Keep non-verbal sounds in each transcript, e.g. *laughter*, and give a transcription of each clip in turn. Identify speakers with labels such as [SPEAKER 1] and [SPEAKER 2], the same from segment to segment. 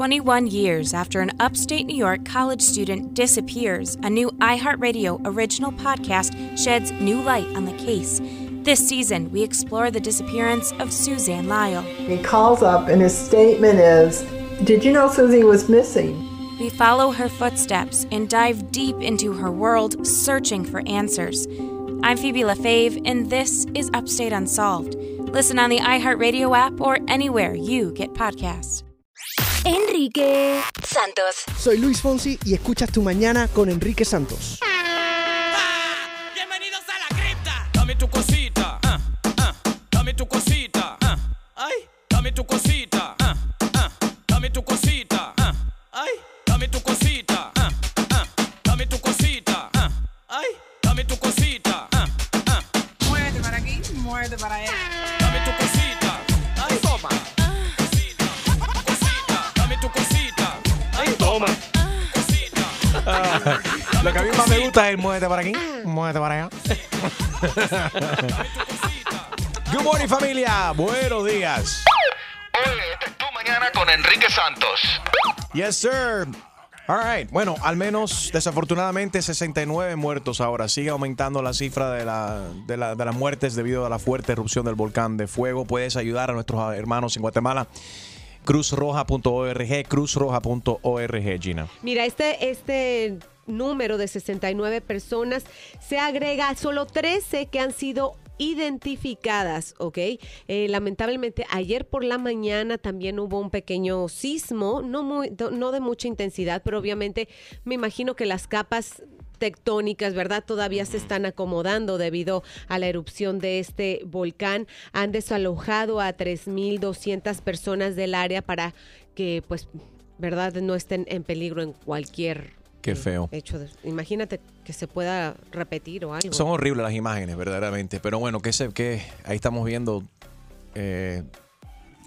[SPEAKER 1] 21 years after an upstate New York college student disappears, a new iHeartRadio original podcast sheds new light on the case. This season, we explore the disappearance of Suzanne Lyle.
[SPEAKER 2] He calls up, and his statement is Did you know Susie was missing?
[SPEAKER 1] We follow her footsteps and dive deep into her world, searching for answers. I'm Phoebe LaFave, and this is Upstate Unsolved. Listen on the iHeartRadio app or anywhere you get podcasts.
[SPEAKER 3] Enrique Santos.
[SPEAKER 4] Soy Luis Fonsi y escuchas tu mañana con Enrique Santos.
[SPEAKER 5] Bienvenidos a la cripta. Dame tu cosita. ah, ah, Dame tu cosita. ah, Ay, dame tu cosita. ah, ah, Dame tu cosita.
[SPEAKER 6] Lo que a mí más me gusta es el muévete para aquí, muévete para allá. *laughs* Good morning familia, buenos días.
[SPEAKER 7] Oye, esta es tu mañana con Enrique Santos.
[SPEAKER 6] Yes sir. All right. Bueno, al menos desafortunadamente 69 muertos ahora. Sigue aumentando la cifra de, la, de, la- de las muertes debido a la fuerte erupción del volcán de fuego. Puedes ayudar a nuestros hermanos en Guatemala. Cruzroja.org, cruzroja.org, Gina.
[SPEAKER 8] Mira, este, este número de 69 personas se agrega solo 13 que han sido identificadas, ¿ok? Eh, lamentablemente ayer por la mañana también hubo un pequeño sismo, no, muy, no de mucha intensidad, pero obviamente me imagino que las capas tectónicas, ¿verdad? Todavía se están acomodando debido a la erupción de este volcán. Han desalojado a 3.200 personas del área para que, pues, ¿verdad? No estén en peligro en cualquier
[SPEAKER 6] Qué feo.
[SPEAKER 8] hecho. de- imagínate que se pueda repetir o algo.
[SPEAKER 6] Son horribles las imágenes, verdaderamente. Pero bueno, que se, que ahí estamos viendo. eh,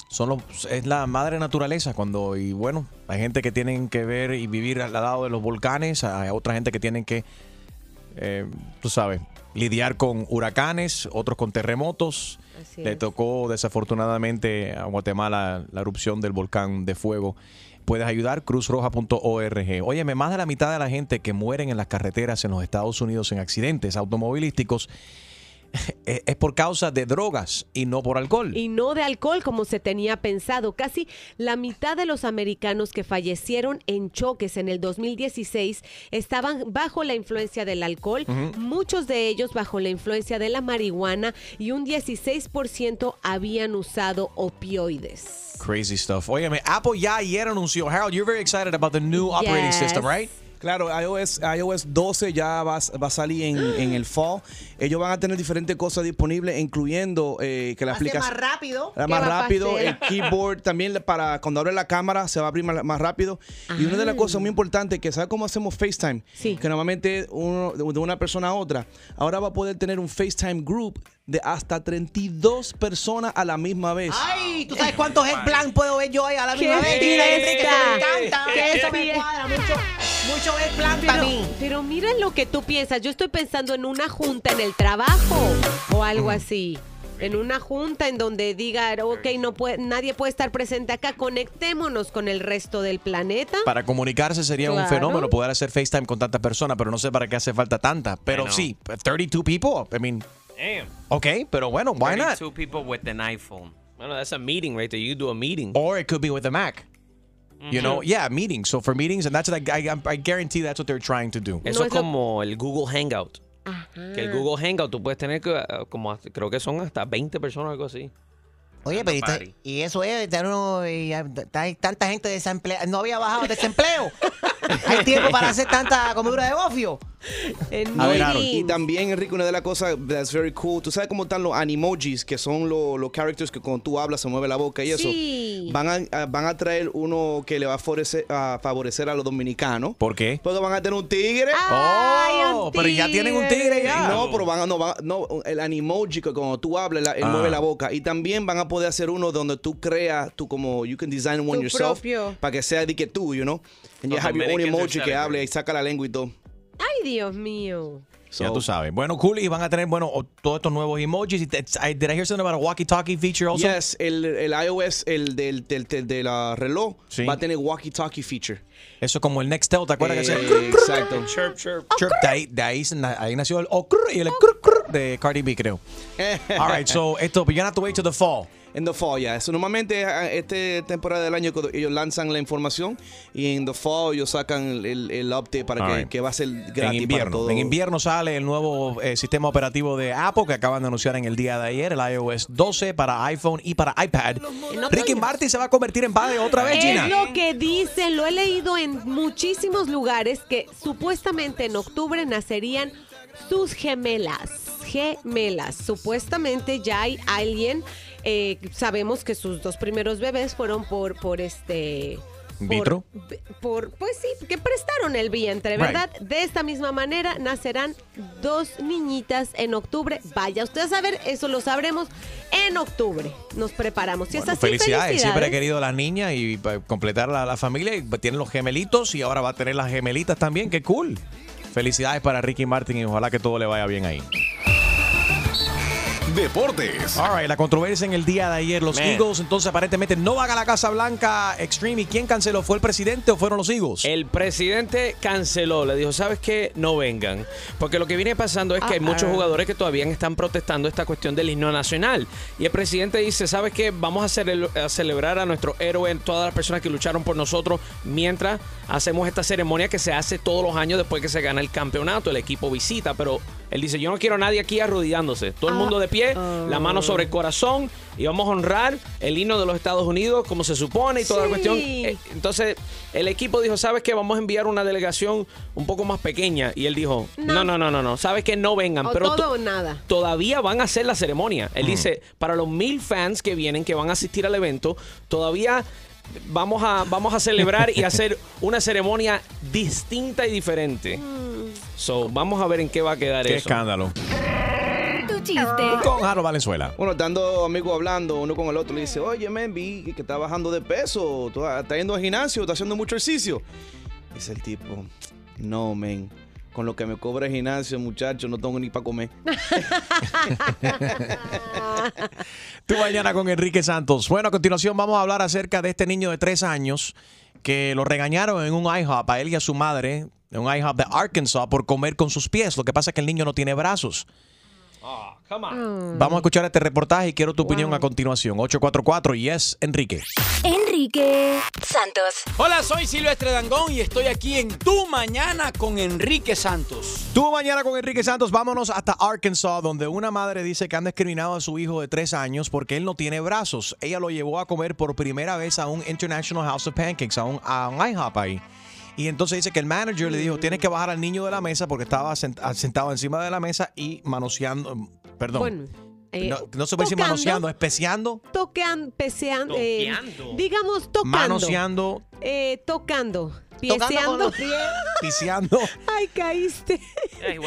[SPEAKER 6] son los, es la madre naturaleza cuando, y bueno, hay gente que tienen que ver y vivir al lado de los volcanes, hay otra gente que tienen que, eh, tú sabes, lidiar con huracanes, otros con terremotos.
[SPEAKER 8] Así
[SPEAKER 6] Le
[SPEAKER 8] es.
[SPEAKER 6] tocó desafortunadamente a Guatemala la erupción del volcán de fuego. Puedes ayudar, cruzroja.org. Óyeme, más de la mitad de la gente que mueren en las carreteras en los Estados Unidos en accidentes automovilísticos es es por causa de drogas y no por alcohol.
[SPEAKER 8] Y no de alcohol como se tenía pensado. Casi la mitad de los americanos que fallecieron en choques en el 2016 estaban bajo la influencia del alcohol, muchos de ellos bajo la influencia de la marihuana y un 16% habían usado opioides.
[SPEAKER 6] Crazy stuff. Óyeme, Apple ya ayer anunció, Harold, you're very excited about the new operating
[SPEAKER 8] Yes.
[SPEAKER 6] system, right?
[SPEAKER 9] Claro, iOS, iOS 12 ya va, a- va a salir en, en el fall. Ellos van a tener diferentes cosas disponibles, incluyendo eh, que la aplicación...
[SPEAKER 10] más rápido.
[SPEAKER 8] ¿Qué
[SPEAKER 9] más rápido, el keyboard también para cuando abre la cámara se va a abrir más, más rápido. Y una de las
[SPEAKER 8] Ah.
[SPEAKER 9] cosas muy importantes que ¿sabes cómo hacemos FaceTime?
[SPEAKER 8] Sí.
[SPEAKER 9] Que normalmente uno, de una persona a otra, ahora va a poder tener un FaceTime group de hasta 32 personas a la misma vez.
[SPEAKER 10] Ay, ¿tú sabes cuántos plan puedo ver yo ahí a la
[SPEAKER 8] ¡Qué
[SPEAKER 10] misma vez? Mira, Enrique, eso me encanta.
[SPEAKER 8] ¡Qué
[SPEAKER 10] Eso me cuadra mucho. Mucho plan para mí.
[SPEAKER 8] pero mira lo que tú piensas. Yo estoy pensando en una junta en el trabajo o algo así. En una junta en donde diga, ok, no puede, nadie puede estar presente acá, conectémonos con el resto del planeta.
[SPEAKER 6] Para comunicarse sería un fenómeno poder hacer FaceTime con tantas personas, pero no sé para qué hace falta tanta. Pero sí, 32 people. I mean,
[SPEAKER 11] Damn.
[SPEAKER 6] ok, pero bueno, why not?
[SPEAKER 11] 32 people with an iPhone. Bueno, that's a meeting right there. You do a meeting.
[SPEAKER 6] Or it could be with a Mac. You know, yeah, meetings. So for meetings, and that's what I, I, I guarantee that's what they're trying to do.
[SPEAKER 11] Eso
[SPEAKER 8] No
[SPEAKER 11] es como el Google Hangout.
[SPEAKER 8] Ajá.
[SPEAKER 11] Que el Google Hangout tú puedes tener que, eh, como, creo que son hasta 20 personas o algo así.
[SPEAKER 10] Oye, pero y,
[SPEAKER 11] Party.
[SPEAKER 10] te- y eso es, y hay tanta gente desempleada. No había bajado el desempleo. *laughs* hay tiempo para hacer tanta comedura de gofio. *laughs*
[SPEAKER 9] A ver, y también, Enrique, una de las cosas that's very cool, tú sabes cómo están los animojis, que son los, los characters que cuando tú hablas se mueve la boca y eso.
[SPEAKER 8] Sí.
[SPEAKER 9] Van a, van a traer uno que le va a favorecer a, favorecer a los dominicanos.
[SPEAKER 6] ¿Por qué?
[SPEAKER 9] Porque van a tener un tigre.
[SPEAKER 8] Ay,
[SPEAKER 6] Oh,
[SPEAKER 8] un
[SPEAKER 6] pero ya tienen un tigre ya.
[SPEAKER 9] No, pero van a, no, van a- no, el animoji que cuando tú hablas, la- él
[SPEAKER 6] Ah.
[SPEAKER 9] mueve la boca. Y también van a poder hacer uno donde tú creas, tú como, you can design one
[SPEAKER 8] Tu
[SPEAKER 9] yourself.
[SPEAKER 8] propio.
[SPEAKER 9] Para que sea de que tú, you know. And you have your own emoji que hable y saca la lengua y todo.
[SPEAKER 8] Ay, Dios mío.
[SPEAKER 6] Ya tú sabes. Bueno, cool. Y van a tener, bueno, todos estos nuevos emojis. Did I hear something about a walkie-talkie feature also?
[SPEAKER 9] Yes, el, el iOS, el del, del, del- de la reloj,
[SPEAKER 6] Sí.
[SPEAKER 9] va a tener walkie-talkie feature.
[SPEAKER 6] Eso es como el Nextel, ¿te acuerdas que
[SPEAKER 9] Eh,
[SPEAKER 6] hacía?
[SPEAKER 9] Exacto.
[SPEAKER 11] Chirp, chirp.
[SPEAKER 6] Chirp, de ahí, de ahí, ahí nació el oh, y el crr de Cardi B, creo. *laughs* All right, so esto, but you have to wait to the fall.
[SPEAKER 9] En the fall, ya. Eso normalmente esta temporada del año ellos lanzan la información y en the fall ellos sacan el, update para que,
[SPEAKER 6] right.
[SPEAKER 9] que va a ser
[SPEAKER 6] En
[SPEAKER 9] gratis para
[SPEAKER 6] invierno. En invierno sale el nuevo eh, sistema operativo de Apple que acaban de anunciar en el día de ayer, el iOS 12 para iPhone y para iPad. Ricky Martin se va a convertir en padre otra vez,
[SPEAKER 8] Es
[SPEAKER 6] Gina.
[SPEAKER 8] lo que dicen, lo he leído en muchísimos lugares que supuestamente en octubre nacerían sus gemelas. Gemelas. Supuestamente ya hay alguien, eh, sabemos que sus dos primeros bebés fueron por, por este...
[SPEAKER 6] ¿Vitro?
[SPEAKER 8] Por, pues sí, que prestaron el vientre, ¿verdad? De esta misma manera nacerán dos niñitas en octubre. Vaya usted a saber, eso lo sabremos en octubre. Nos preparamos. Si es
[SPEAKER 6] Bueno,
[SPEAKER 8] así,
[SPEAKER 6] felicidades. Siempre he
[SPEAKER 8] felicidades.
[SPEAKER 6] querido a las niñas y para completar la, la familia. Y tienen los gemelitos y ahora va a tener las gemelitas también. ¡Qué cool! Felicidades para Ricky Martin y ojalá que todo le vaya bien ahí.
[SPEAKER 12] Deportes.
[SPEAKER 6] All right, la controversia en el día de ayer. Los
[SPEAKER 11] Man.
[SPEAKER 6] Eagles entonces aparentemente no van a la Casa Blanca Extreme. ¿Y quién canceló? ¿Fue el presidente o fueron los Eagles?
[SPEAKER 11] El presidente canceló, le dijo, ¿sabes qué? No vengan. Porque lo que viene pasando es que hay muchos jugadores que todavía están protestando esta cuestión del himno nacional. Y el presidente dice, ¿sabes qué? Vamos a, cele- a celebrar a nuestro héroe, todas las personas que lucharon por nosotros, mientras hacemos esta ceremonia que se hace todos los años después que se gana el campeonato. El equipo visita, pero él dice, yo no quiero a nadie aquí arrodillándose. Todo el mundo de pie, la mano sobre el corazón y vamos a honrar el himno de los Estados Unidos como se supone y toda la cuestión. Eh, entonces, el equipo dijo, ¿sabes qué? Vamos a enviar una delegación un poco más pequeña. Y él dijo, no, no, no, no, no. ¿Sabes que No vengan.
[SPEAKER 8] O
[SPEAKER 11] pero
[SPEAKER 8] todo
[SPEAKER 11] to-
[SPEAKER 8] o nada.
[SPEAKER 11] todavía van a hacer la ceremonia. Él dice, para los mil fans que vienen, que van a asistir al evento, todavía vamos a, vamos a celebrar y hacer *laughs* una ceremonia distinta y diferente. So, vamos a ver en qué va a quedar
[SPEAKER 6] ¡Qué
[SPEAKER 11] eso.
[SPEAKER 6] escándalo!
[SPEAKER 3] Chiste.
[SPEAKER 6] Con Harold Valenzuela.
[SPEAKER 9] Bueno, estando amigos hablando uno con el otro, le dice, oye, men, vi que está bajando de peso, tú estás yendo al gimnasio, estás haciendo mucho ejercicio. Dice el tipo, no, men, con lo que me cobra el gimnasio, muchacho, no tengo ni para comer. *laughs*
[SPEAKER 6] Tú mañana con Enrique Santos. Bueno, a continuación vamos a hablar acerca de este niño de tres años que lo regañaron en un IHOP a él y a su madre, en un IHOP de Arkansas, por comer con sus pies. Lo que pasa es que el niño no tiene brazos.
[SPEAKER 11] Ah, come on.
[SPEAKER 6] Vamos a escuchar este reportaje y quiero tu opinión a continuación. 844 Yes, Enrique.
[SPEAKER 3] Enrique Santos.
[SPEAKER 13] Hola, soy Silvestre Dangón y estoy aquí en Tu Mañana con Enrique Santos.
[SPEAKER 6] Tú mañana con Enrique Santos, vámonos hasta Arkansas, donde una madre dice que han discriminado a su hijo de tres años porque él no tiene brazos. Ella lo llevó a comer por primera vez a un International House of Pancakes, a un, a un IHOP ahí. Y entonces dice que el manager le dijo, tienes que bajar al niño de la mesa porque estaba sent- sentado encima de la mesa y manoseando, perdón.
[SPEAKER 8] Bueno, eh,
[SPEAKER 6] no, no se puede decir manoseando, especiando,
[SPEAKER 8] Toquean, peseando, eh, digamos tocando.
[SPEAKER 6] manoseando,
[SPEAKER 8] Eh, tocando.
[SPEAKER 10] Pies.
[SPEAKER 6] piseando. *laughs*
[SPEAKER 8] Ay, caíste.
[SPEAKER 11] Hey,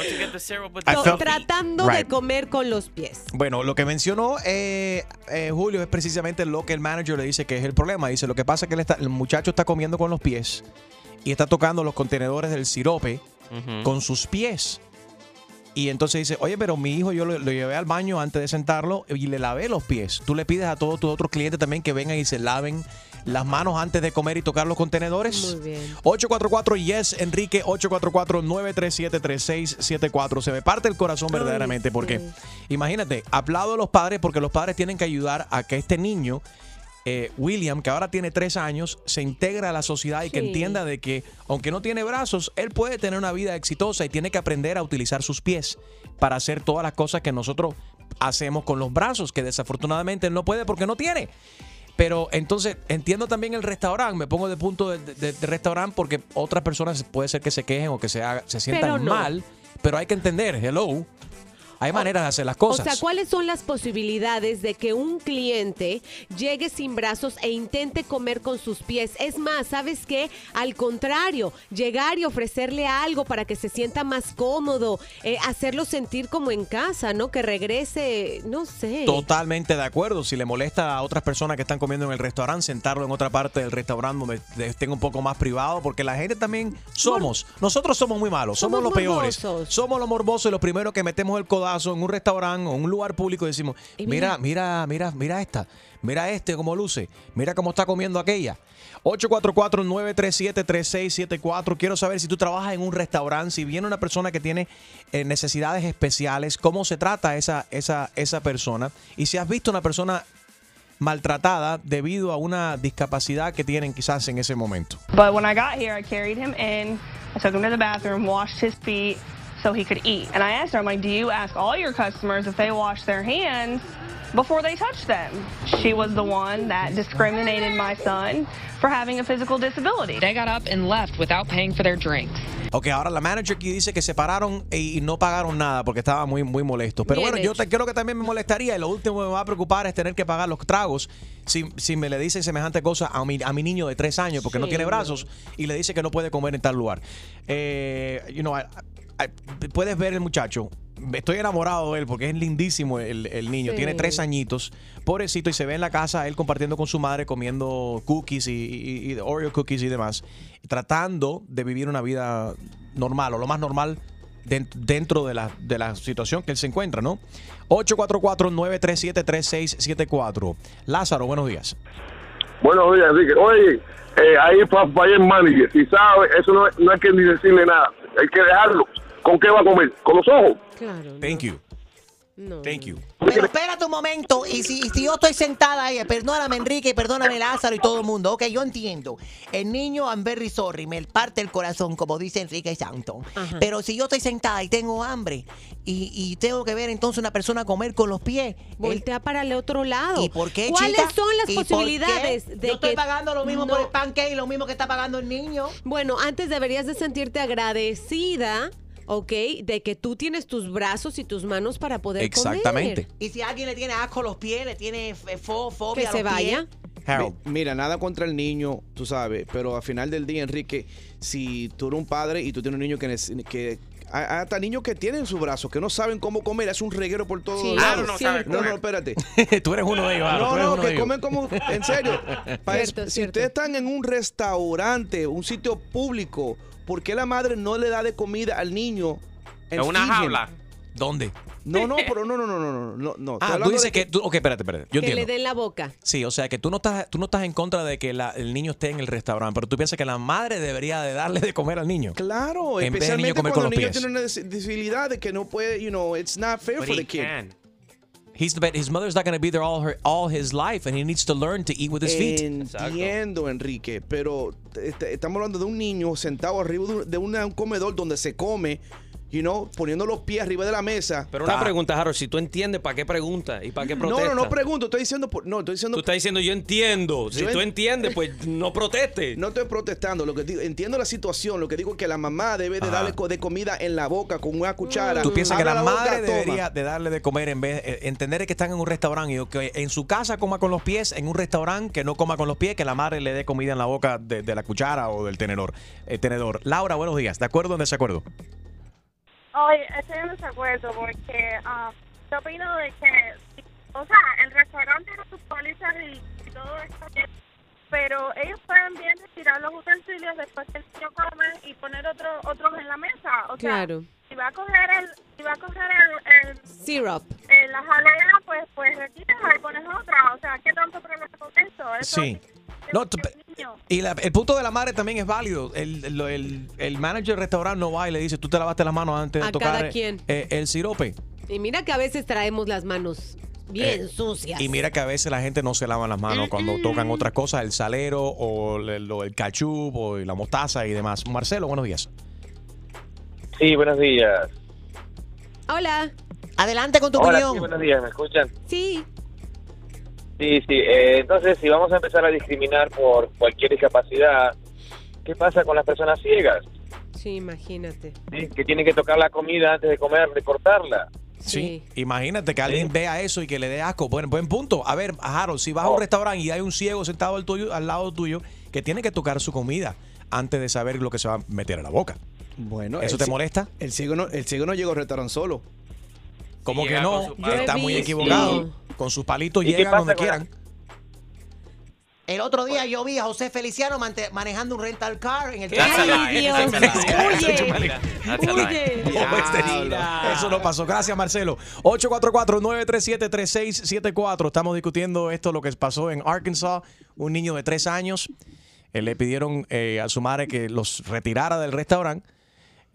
[SPEAKER 8] tratando de comer con los pies.
[SPEAKER 6] Bueno, lo que mencionó eh, eh, Julio es precisamente lo que el manager le dice que es el problema. Dice, lo que pasa es que él está- el muchacho está comiendo con los pies y está tocando los contenedores del sirope con sus pies. Y entonces dice, oye, pero mi hijo yo lo, lo llevé al baño antes de sentarlo y le lavé los pies. Tú le pides a todos tus otros clientes también que vengan y se laven las manos antes de comer y tocar los contenedores.
[SPEAKER 8] Muy bien.
[SPEAKER 6] 844 Yes, Enrique, 844-937-3674. Se me parte el corazón
[SPEAKER 8] Ay,
[SPEAKER 6] verdaderamente porque,
[SPEAKER 8] sí.
[SPEAKER 6] imagínate, aplaudo a los padres porque los padres tienen que ayudar a que este niño, eh, William, que ahora tiene tres años, se integre a la sociedad y que entienda de que, aunque no tiene brazos, él puede tener una vida exitosa y tiene que aprender a utilizar sus pies para hacer todas las cosas que nosotros hacemos con los brazos, que desafortunadamente él no puede porque no tiene. Pero entonces entiendo también el restaurante, me pongo de punto de, de- de restaurante porque otras personas puede ser que se quejen o que se, haga- se sientan
[SPEAKER 8] no.
[SPEAKER 6] mal, pero hay que entender, hello. Hay maneras de hacer las
[SPEAKER 8] O
[SPEAKER 6] cosas.
[SPEAKER 8] sea, ¿cuáles son las posibilidades de que un cliente llegue sin brazos e intente comer con sus pies? Es más, ¿sabes qué? Al contrario, llegar y ofrecerle algo para que se sienta más cómodo, eh, hacerlo sentir como en casa, ¿no? Que regrese, no sé.
[SPEAKER 6] Totalmente de acuerdo. Si le molesta a otras personas que están comiendo en el restaurante, sentarlo en otra parte del restaurante donde esté un poco más privado, porque la gente también somos. Nosotros somos muy malos, somos,
[SPEAKER 8] Somos
[SPEAKER 6] los peores.
[SPEAKER 8] morbosos.
[SPEAKER 6] Somos los morbosos y los primeros que metemos el codazo en un restaurante o en un lugar público y decimos,
[SPEAKER 8] Y
[SPEAKER 6] mira, mira, mira, mira esta, mira este cómo luce, mira cómo está comiendo aquella. 844-937-3674. Quiero saber si tú trabajas en un restaurante, si viene una persona que tiene eh, necesidades especiales, cómo se trata esa, esa, esa persona y si has visto una persona maltratada debido a una discapacidad que tienen quizás en ese momento.
[SPEAKER 12] But when I got here, I carried him in, I took him to the bathroom, washed his feet so he could eat. And I asked her, I'm like, do you ask all your customers if they wash their hands before they touch them? She was the one that discriminated my son for having a physical disability.
[SPEAKER 14] They got up and left without paying for their drinks.
[SPEAKER 6] Ok, ahora la manager aquí dice que se pararon y no pagaron nada porque estaba muy, muy molestos. Pero
[SPEAKER 8] Bien
[SPEAKER 6] bueno, yo te, creo que también me molestaría y lo último que me va a preocupar es tener que pagar los tragos si, si me le dicen semejante cosa a mi, a mi niño de tres años porque no
[SPEAKER 8] Sí,
[SPEAKER 6] tiene
[SPEAKER 8] no.
[SPEAKER 6] brazos y le dice que no puede comer en tal lugar. Eh, you know, I- I- puedes ver el muchacho. Estoy enamorado de él porque es lindísimo el, el niño.
[SPEAKER 8] Sí.
[SPEAKER 6] Tiene tres añitos, pobrecito, y se ve en la casa él compartiendo con su madre, comiendo cookies y, y- y Oreo cookies y demás, tratando de vivir una vida normal o lo más normal den- dentro de la, de la situación que él se encuentra, ¿no? 844-937-3674. Lázaro, buenos días.
[SPEAKER 15] Buenos días, Enrique. Oye, eh, ahí para el manager, si sabe, eso no, no hay que ni decirle nada. Hay que dejarlo. ¿Con qué va a comer? ¿Con los ojos?
[SPEAKER 8] Claro.
[SPEAKER 6] Thank you. Thank you.
[SPEAKER 10] Pero espérate un momento, y si, y si yo estoy sentada ahí, perdóname Enrique, perdóname Lázaro y todo el mundo, ok, yo entiendo. El niño, I'm very sorry, me parte el corazón, como dice Enrique Santo.
[SPEAKER 8] Ajá.
[SPEAKER 10] Pero si yo estoy sentada y tengo hambre, y, y tengo que ver entonces una persona comer con los pies.
[SPEAKER 8] Voltea para el otro lado.
[SPEAKER 10] ¿Y por qué,
[SPEAKER 8] ¿Cuáles
[SPEAKER 10] chica?
[SPEAKER 8] son las
[SPEAKER 10] ¿Y por
[SPEAKER 8] posibilidades de
[SPEAKER 10] Yo estoy
[SPEAKER 8] que
[SPEAKER 10] pagando lo mismo
[SPEAKER 8] no-
[SPEAKER 10] por el pancake y lo mismo que está pagando el niño.
[SPEAKER 8] Bueno, antes deberías de sentirte agradecida, ¿ok? De que tú tienes tus brazos y tus manos para poder
[SPEAKER 6] Exactamente.
[SPEAKER 8] comer.
[SPEAKER 10] Y si alguien le tiene asco a los pies, le tiene f- fo- fobia
[SPEAKER 8] Que
[SPEAKER 10] a
[SPEAKER 8] se
[SPEAKER 10] pies.
[SPEAKER 8] vaya.
[SPEAKER 6] Harold.
[SPEAKER 9] Mi- Mira, nada contra el niño, tú sabes, pero al final del día, Enrique, si tú eres un padre y tú tienes un niño que... nece- que hay hay hasta niños que tienen sus brazos, que no saben cómo comer, es un reguero por todos
[SPEAKER 8] Sí,
[SPEAKER 9] lados.
[SPEAKER 8] no
[SPEAKER 9] no, no, espérate. *laughs*
[SPEAKER 6] tú eres uno de ellos, Harold, tú
[SPEAKER 9] No,
[SPEAKER 6] eres
[SPEAKER 9] no,
[SPEAKER 6] uno de
[SPEAKER 9] que
[SPEAKER 6] ellos.
[SPEAKER 9] comen como... En serio. *laughs* Pa-
[SPEAKER 8] Cierto,
[SPEAKER 9] si
[SPEAKER 8] cierto.
[SPEAKER 9] ustedes están en un restaurante, un sitio público, ¿por qué la madre no le da de comida al niño?
[SPEAKER 13] En una jaula.
[SPEAKER 6] ¿Dónde?
[SPEAKER 9] No, no, pero no, no, no, no, no, no,
[SPEAKER 6] Ah, tú dices
[SPEAKER 9] de
[SPEAKER 6] que... tú- ok, espérate, espérate. Yo
[SPEAKER 8] que le
[SPEAKER 6] entiendo.
[SPEAKER 8] den la boca.
[SPEAKER 6] Sí, o sea que tú no estás, tú no estás en contra de que la- el niño esté en el restaurante, pero tú piensas que la madre debería de darle de comer al niño.
[SPEAKER 9] Claro,
[SPEAKER 6] En vez del niño
[SPEAKER 9] especialmente
[SPEAKER 6] comer
[SPEAKER 9] cuando
[SPEAKER 6] con
[SPEAKER 9] el
[SPEAKER 6] los
[SPEAKER 9] niño
[SPEAKER 6] pies.
[SPEAKER 9] tiene una dis- disabilidad de que no puede, you know, it's not fair
[SPEAKER 13] But
[SPEAKER 9] for
[SPEAKER 13] he
[SPEAKER 9] the kid.
[SPEAKER 13] can.
[SPEAKER 6] He's the, his mother's not going to be there all her all his life, and he needs to learn to eat with his feet.
[SPEAKER 9] Entiendo, Enrique, pero estamos hablando de un niño sentado arriba de un comedor donde se come, you know, poniendo los pies arriba de la mesa.
[SPEAKER 11] Pero una pregunta, Harold, si tú entiendes, ¿para qué preguntas? ¿Y para qué
[SPEAKER 9] No,
[SPEAKER 11] protestas?
[SPEAKER 9] no, no pregunto, estoy diciendo, por- no, estoy diciendo
[SPEAKER 11] Tú estás diciendo, yo entiendo. Si
[SPEAKER 9] Yo
[SPEAKER 11] tú
[SPEAKER 9] en-
[SPEAKER 11] entiendes, pues no protestes. *laughs*
[SPEAKER 9] No estoy protestando, lo que digo, entiendo la situación, lo que digo es que la mamá debe de
[SPEAKER 6] Ajá.
[SPEAKER 9] darle de comida en la boca con una cuchara.
[SPEAKER 6] ¿Tú piensas que la
[SPEAKER 9] boca,
[SPEAKER 6] madre
[SPEAKER 9] toma.
[SPEAKER 6] debería de darle de comer en vez eh, entender que están en un restaurante y que en su casa coma con los pies, en un restaurante que no coma con los pies, que la madre le dé comida en la boca de, de la cuchara o del tenedor, eh, tenedor? Laura, buenos días. ¿De acuerdo o en desacuerdo?
[SPEAKER 16] Oye, estoy en desacuerdo porque ah, yo opino de que, o sea, el restaurante tiene sus pólizas y, y todo esto, pero ellos pueden bien tirar los utensilios después que el niño come y poner otro, otros en la mesa. O sea,
[SPEAKER 8] Claro.
[SPEAKER 16] si va a coger el, si va a coger el, el,
[SPEAKER 8] Syrup.
[SPEAKER 16] el- la jalea, pues, pues retírala y pones otra. O sea, ¿qué tanto problema con eso? Eso
[SPEAKER 6] Sí. No, y la- el punto de la madre también es válido. El, el, el- el manager del restaurante no va y le dice, tú te lavaste las manos antes de
[SPEAKER 8] A
[SPEAKER 6] tocar
[SPEAKER 8] cada
[SPEAKER 6] eh,
[SPEAKER 8] quien.
[SPEAKER 6] eh, el sirope.
[SPEAKER 8] Y mira que a veces traemos las manos bien
[SPEAKER 6] Eh,
[SPEAKER 8] sucias.
[SPEAKER 6] Y mira que a veces la gente no se lava las manos cuando tocan otras cosas, el salero o el, el cachup o la mostaza y demás. Marcelo, buenos días.
[SPEAKER 17] Sí, buenos días.
[SPEAKER 8] Hola.
[SPEAKER 10] Adelante con tu
[SPEAKER 17] Hola,
[SPEAKER 10] opinión.
[SPEAKER 17] sí, buenos días, ¿me escuchan?
[SPEAKER 8] Sí.
[SPEAKER 17] Sí, sí. eh, entonces, si vamos a empezar a discriminar por cualquier discapacidad, ¿qué pasa con las personas ciegas?
[SPEAKER 8] Sí, imagínate.
[SPEAKER 17] ¿Sí? Que tienen que tocar la comida antes de comer, de cortarla.
[SPEAKER 6] Sí. Imagínate que alguien vea eso y que le dé asco. Buen, buen punto. A ver, Harold, si vas a un restaurante y hay un ciego sentado al, tuyo, al lado tuyo que tiene que tocar su comida antes de saber lo que se va a meter a la boca.
[SPEAKER 9] Bueno,
[SPEAKER 6] ¿Eso
[SPEAKER 9] el
[SPEAKER 6] te molesta?
[SPEAKER 9] El ciego no, el ciego no llegó al restaurante solo.
[SPEAKER 6] ¿Cómo que no? Está muy equivocado. Con sus palitos
[SPEAKER 10] ¿Y qué
[SPEAKER 6] llegan donde
[SPEAKER 10] la-
[SPEAKER 6] quieran.
[SPEAKER 10] El otro día yo vi a José Feliciano manejando un rental car en el
[SPEAKER 6] That's a
[SPEAKER 10] carro.
[SPEAKER 6] lie. Dios. Este- Eso no pasó. Gracias, Marcelo. 844-937-3674. Estamos discutiendo esto, lo que pasó en Arkansas. Un niño de tres años eh, le pidieron eh, a su madre que los retirara del restaurante.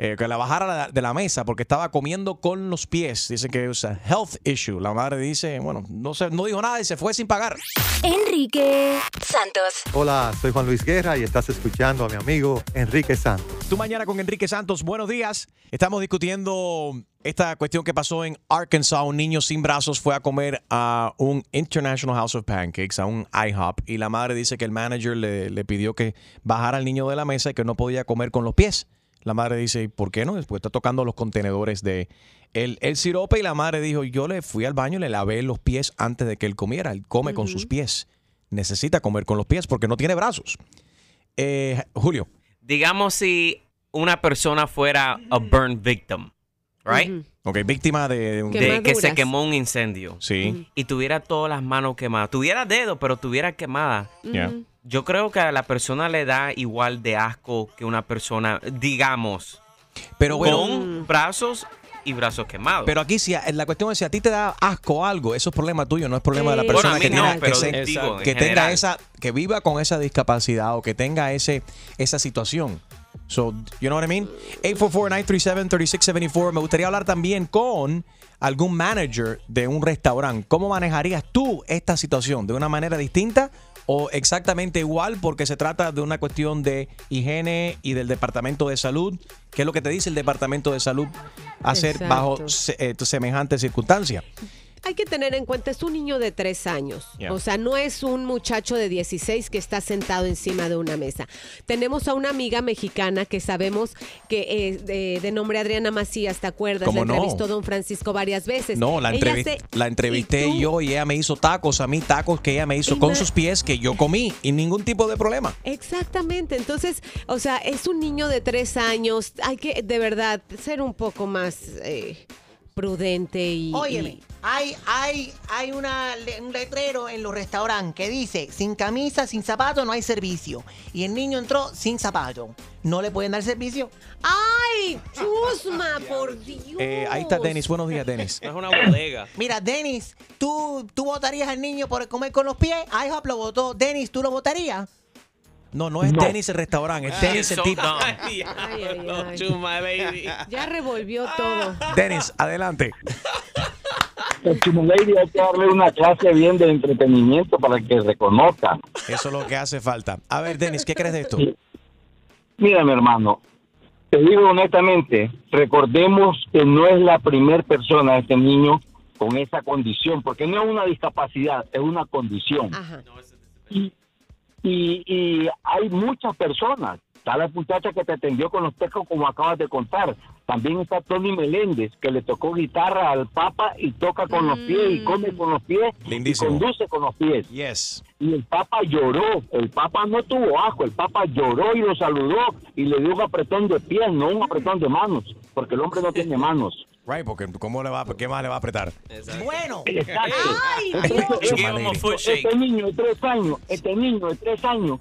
[SPEAKER 6] Eh, que la bajara de la- mesa porque estaba comiendo con los pies. Dicen que es un health issue. La madre dice, bueno, no, se, no dijo nada y se fue sin pagar.
[SPEAKER 3] Enrique Santos.
[SPEAKER 18] Hola, soy Juan Luis Guerra y estás escuchando a mi amigo Enrique Santos.
[SPEAKER 6] Tu mañana con Enrique Santos. Buenos días. Estamos discutiendo esta cuestión que pasó en Arkansas. Un niño sin brazos fue a comer a un International House of Pancakes, a un IHOP, y la madre dice que el manager le, le pidió que bajara al niño de la mesa y que no podía comer con los pies. La madre dice, ¿por qué no? Después está tocando los contenedores de el, el sirope y la madre dijo, yo le fui al baño y le lavé los pies antes de que él comiera. Él come con sus pies. Necesita comer con los pies porque no tiene brazos. Eh, Julio.
[SPEAKER 19] Digamos si una persona fuera a burn victim, right?
[SPEAKER 6] Ok, víctima de, un-
[SPEAKER 19] De que se quemó un incendio.
[SPEAKER 6] Sí.
[SPEAKER 19] Y tuviera todas las manos quemadas. Tuviera dedos, pero tuviera quemadas.
[SPEAKER 6] Yeah.
[SPEAKER 19] Yo creo que a la persona le da igual de asco que una persona, digamos,
[SPEAKER 6] Pero bueno-
[SPEAKER 19] con brazos y brazos quemados.
[SPEAKER 6] Pero aquí si la cuestión es si a ti te da asco algo, eso es problema tuyo, no es problema de la persona
[SPEAKER 19] bueno,
[SPEAKER 6] que,
[SPEAKER 19] no,
[SPEAKER 6] tenga- que, se-
[SPEAKER 19] digo, en
[SPEAKER 6] que tenga esa, que viva con esa discapacidad o que tenga ese, esa situación. So, you know what I mean? 844-937-3674. Me gustaría hablar también con algún manager de un restaurante. ¿Cómo manejarías tú esta situación? ¿De una manera distinta o exactamente igual porque se trata de una cuestión de higiene y del departamento de salud? ¿Qué es lo que te dice el departamento de salud hacer
[SPEAKER 8] Exacto.
[SPEAKER 6] bajo se- eh, semejante circunstancia?
[SPEAKER 8] Hay que tener en cuenta, es un niño de tres años.
[SPEAKER 6] Yeah.
[SPEAKER 8] O sea, no es un muchacho de 16 que está sentado encima de una mesa. Tenemos a una amiga mexicana que sabemos que es de, de nombre Adriana Macías, ¿te acuerdas?
[SPEAKER 6] ¿Cómo
[SPEAKER 8] la
[SPEAKER 6] no?
[SPEAKER 8] entrevistó Don Francisco varias veces.
[SPEAKER 6] No, la, entrevi-
[SPEAKER 8] se-
[SPEAKER 6] la entrevisté yo y ella me hizo tacos a mí, tacos que ella me hizo con sus pies que yo comí y ningún tipo de problema.
[SPEAKER 8] Exactamente, entonces, o sea, es un niño de tres años, hay que de verdad ser un poco más eh, prudente y...
[SPEAKER 10] Óyeme,
[SPEAKER 8] y-
[SPEAKER 10] hay, hay, hay una, un letrero en los restaurantes que dice, sin camisa, sin zapato no hay servicio. Y el niño entró sin zapato. ¿No le pueden dar servicio?
[SPEAKER 8] ¡Ay, *laughs* chusma, por Dios!
[SPEAKER 6] Eh, ahí está Denis. Buenos días, Denis.
[SPEAKER 19] Es una bodega.
[SPEAKER 10] Mira, Denis, ¿tú, ¿tú votarías al niño por comer con los pies? IHOP lo votó. Denis, ¿tú lo votarías?
[SPEAKER 6] No, no es Denis el restaurante, es Denis el
[SPEAKER 19] so
[SPEAKER 6] tipo.
[SPEAKER 8] Ay, ay, ay.
[SPEAKER 19] Chuma, baby.
[SPEAKER 8] Ya revolvió todo.
[SPEAKER 6] Denis, adelante. *laughs*
[SPEAKER 20] El Chimo Lady hay que darle una clase bien de entretenimiento para que reconozca.
[SPEAKER 6] Eso es lo que hace falta. A ver, Denis, ¿qué crees de esto?
[SPEAKER 20] Mira, mi hermano, te digo honestamente, recordemos que no es la primer persona, este niño, con esa condición, porque no es una discapacidad, es una condición. Y, y, y hay muchas personas. Está la muchacha que te atendió con los tecos, como acabas de contar. También está Tony Meléndez, que le tocó guitarra al Papa y toca con los pies y come con los pies
[SPEAKER 6] Lindísimo.
[SPEAKER 20] y conduce con los pies.
[SPEAKER 6] Yes.
[SPEAKER 20] Y el Papa lloró. El Papa no tuvo asco. El Papa lloró y lo saludó y le dio un apretón de pies, no un apretón de manos, porque el hombre no tiene manos. *laughs*
[SPEAKER 6] Right, porque ¿cómo le va, ¿qué más le va a apretar?
[SPEAKER 10] Bueno.
[SPEAKER 20] Exacto.
[SPEAKER 10] Ay, *laughs*
[SPEAKER 6] foot
[SPEAKER 20] este,
[SPEAKER 6] shake.
[SPEAKER 20] este niño de tres años, este niño de tres años,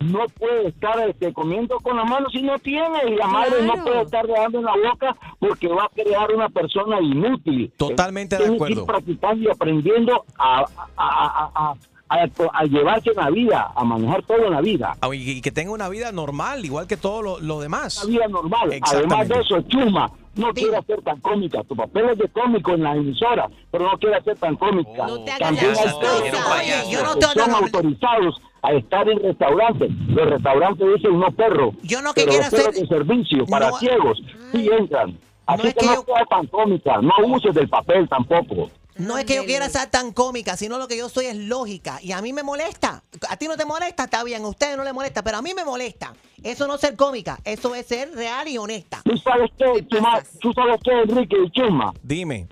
[SPEAKER 20] no puede estar este, comiendo con las manos si no tiene, y la madre no puede estar dejando en la boca porque va a crear una persona inútil.
[SPEAKER 6] Totalmente de
[SPEAKER 20] que
[SPEAKER 6] acuerdo.
[SPEAKER 20] ir practicando y aprendiendo a, a, a, a- a- a llevarse en la vida, a manejar todo en la vida.
[SPEAKER 6] Ah, Y y que tenga una vida normal, igual que todos los lo demás.
[SPEAKER 20] Una vida normal. Además de eso, Chuma, no quiere ser tan cómica. Tu papel es de cómico en la emisora, pero no quiere ser tan cómica.
[SPEAKER 10] No te hagas
[SPEAKER 20] También
[SPEAKER 10] la
[SPEAKER 20] hay perros
[SPEAKER 10] Oye, yo no te-
[SPEAKER 20] son
[SPEAKER 10] no,
[SPEAKER 20] autorizados a estar en restaurantes. Los restaurantes dicen no perro.
[SPEAKER 10] Yo no que
[SPEAKER 20] pero los perros
[SPEAKER 10] hacer-
[SPEAKER 20] de servicio para
[SPEAKER 10] No-
[SPEAKER 20] ciegos sí entran. Así
[SPEAKER 10] es
[SPEAKER 20] que
[SPEAKER 10] que
[SPEAKER 20] no
[SPEAKER 10] yo-
[SPEAKER 20] seas tan cómica, no uses del papel tampoco.
[SPEAKER 10] No es que yo quiera ser tan cómica, sino lo que yo soy es lógica. Y a mí me molesta. A ti no te molesta, está bien. A ustedes no les molesta, pero a mí me molesta. Eso no es ser cómica, eso es ser real y honesta.
[SPEAKER 20] ¿Tú sabes qué, Chuma? ¿Tú sabes qué, Enrique y Chuma?
[SPEAKER 6] Dime.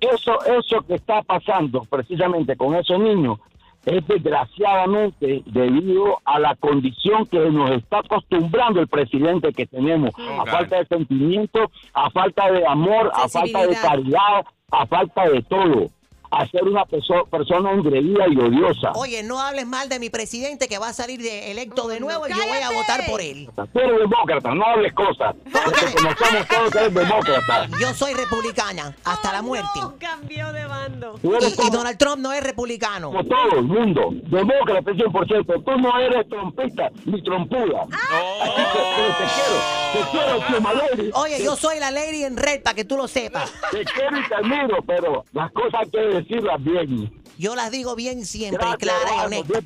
[SPEAKER 20] Eso, eso que está pasando precisamente con esos niños es desgraciadamente debido a la condición que nos está acostumbrando el presidente que tenemos, a falta de sentimiento, a falta de amor, a falta de caridad, a falta de todo, a ser una perso- persona engreída y odiosa.
[SPEAKER 10] Oye, no hables mal de mi presidente que va a salir de electo de nuevo y yo voy a votar por él.
[SPEAKER 20] Tú eres demócrata, no hables cosas. Porque conocemos todos que eres demócrata.
[SPEAKER 10] Yo soy republicana hasta la muerte.
[SPEAKER 8] Cambió de bando.
[SPEAKER 20] Tú eres
[SPEAKER 10] Y, y Donald Trump no es republicano.
[SPEAKER 20] Como todo el mundo, demócrata 100%. Tú no eres trompista ni trompuda. Así que, pero te quiero, te quiero, Lady.
[SPEAKER 10] Oye, yo soy la lady en red para que tú lo sepas.
[SPEAKER 20] Te quiero y te admiro, pero las cosas que decirlas bien.
[SPEAKER 10] Yo las digo bien siempre, clara y honesta.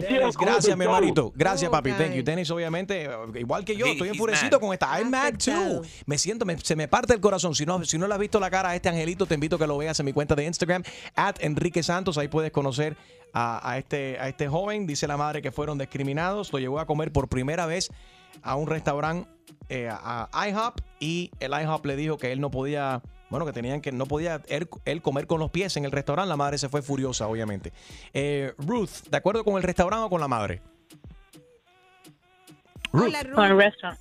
[SPEAKER 6] Dennis, gracias, mi hermanito. Gracias, papi. Thank you. Dennis, obviamente, igual que yo, estoy enfurecido con esta. I'm mad too. Me siento, me- se me parte el corazón. Si no, si no le has visto la cara a este angelito, te invito a que lo veas en mi cuenta de Instagram, at Enrique Santos. Ahí puedes conocer a, a este, a este joven. Dice la madre que fueron discriminados. Lo llevó a comer por primera vez a un restaurante, eh, a IHOP, y el IHOP le dijo que él no podía. Bueno, que tenían que no podía él, él comer con los pies en el restaurante. La madre se fue furiosa, obviamente. Eh, Ruth, ¿de acuerdo con el restaurante o con la madre? Ruth.
[SPEAKER 16] Con el restaurant.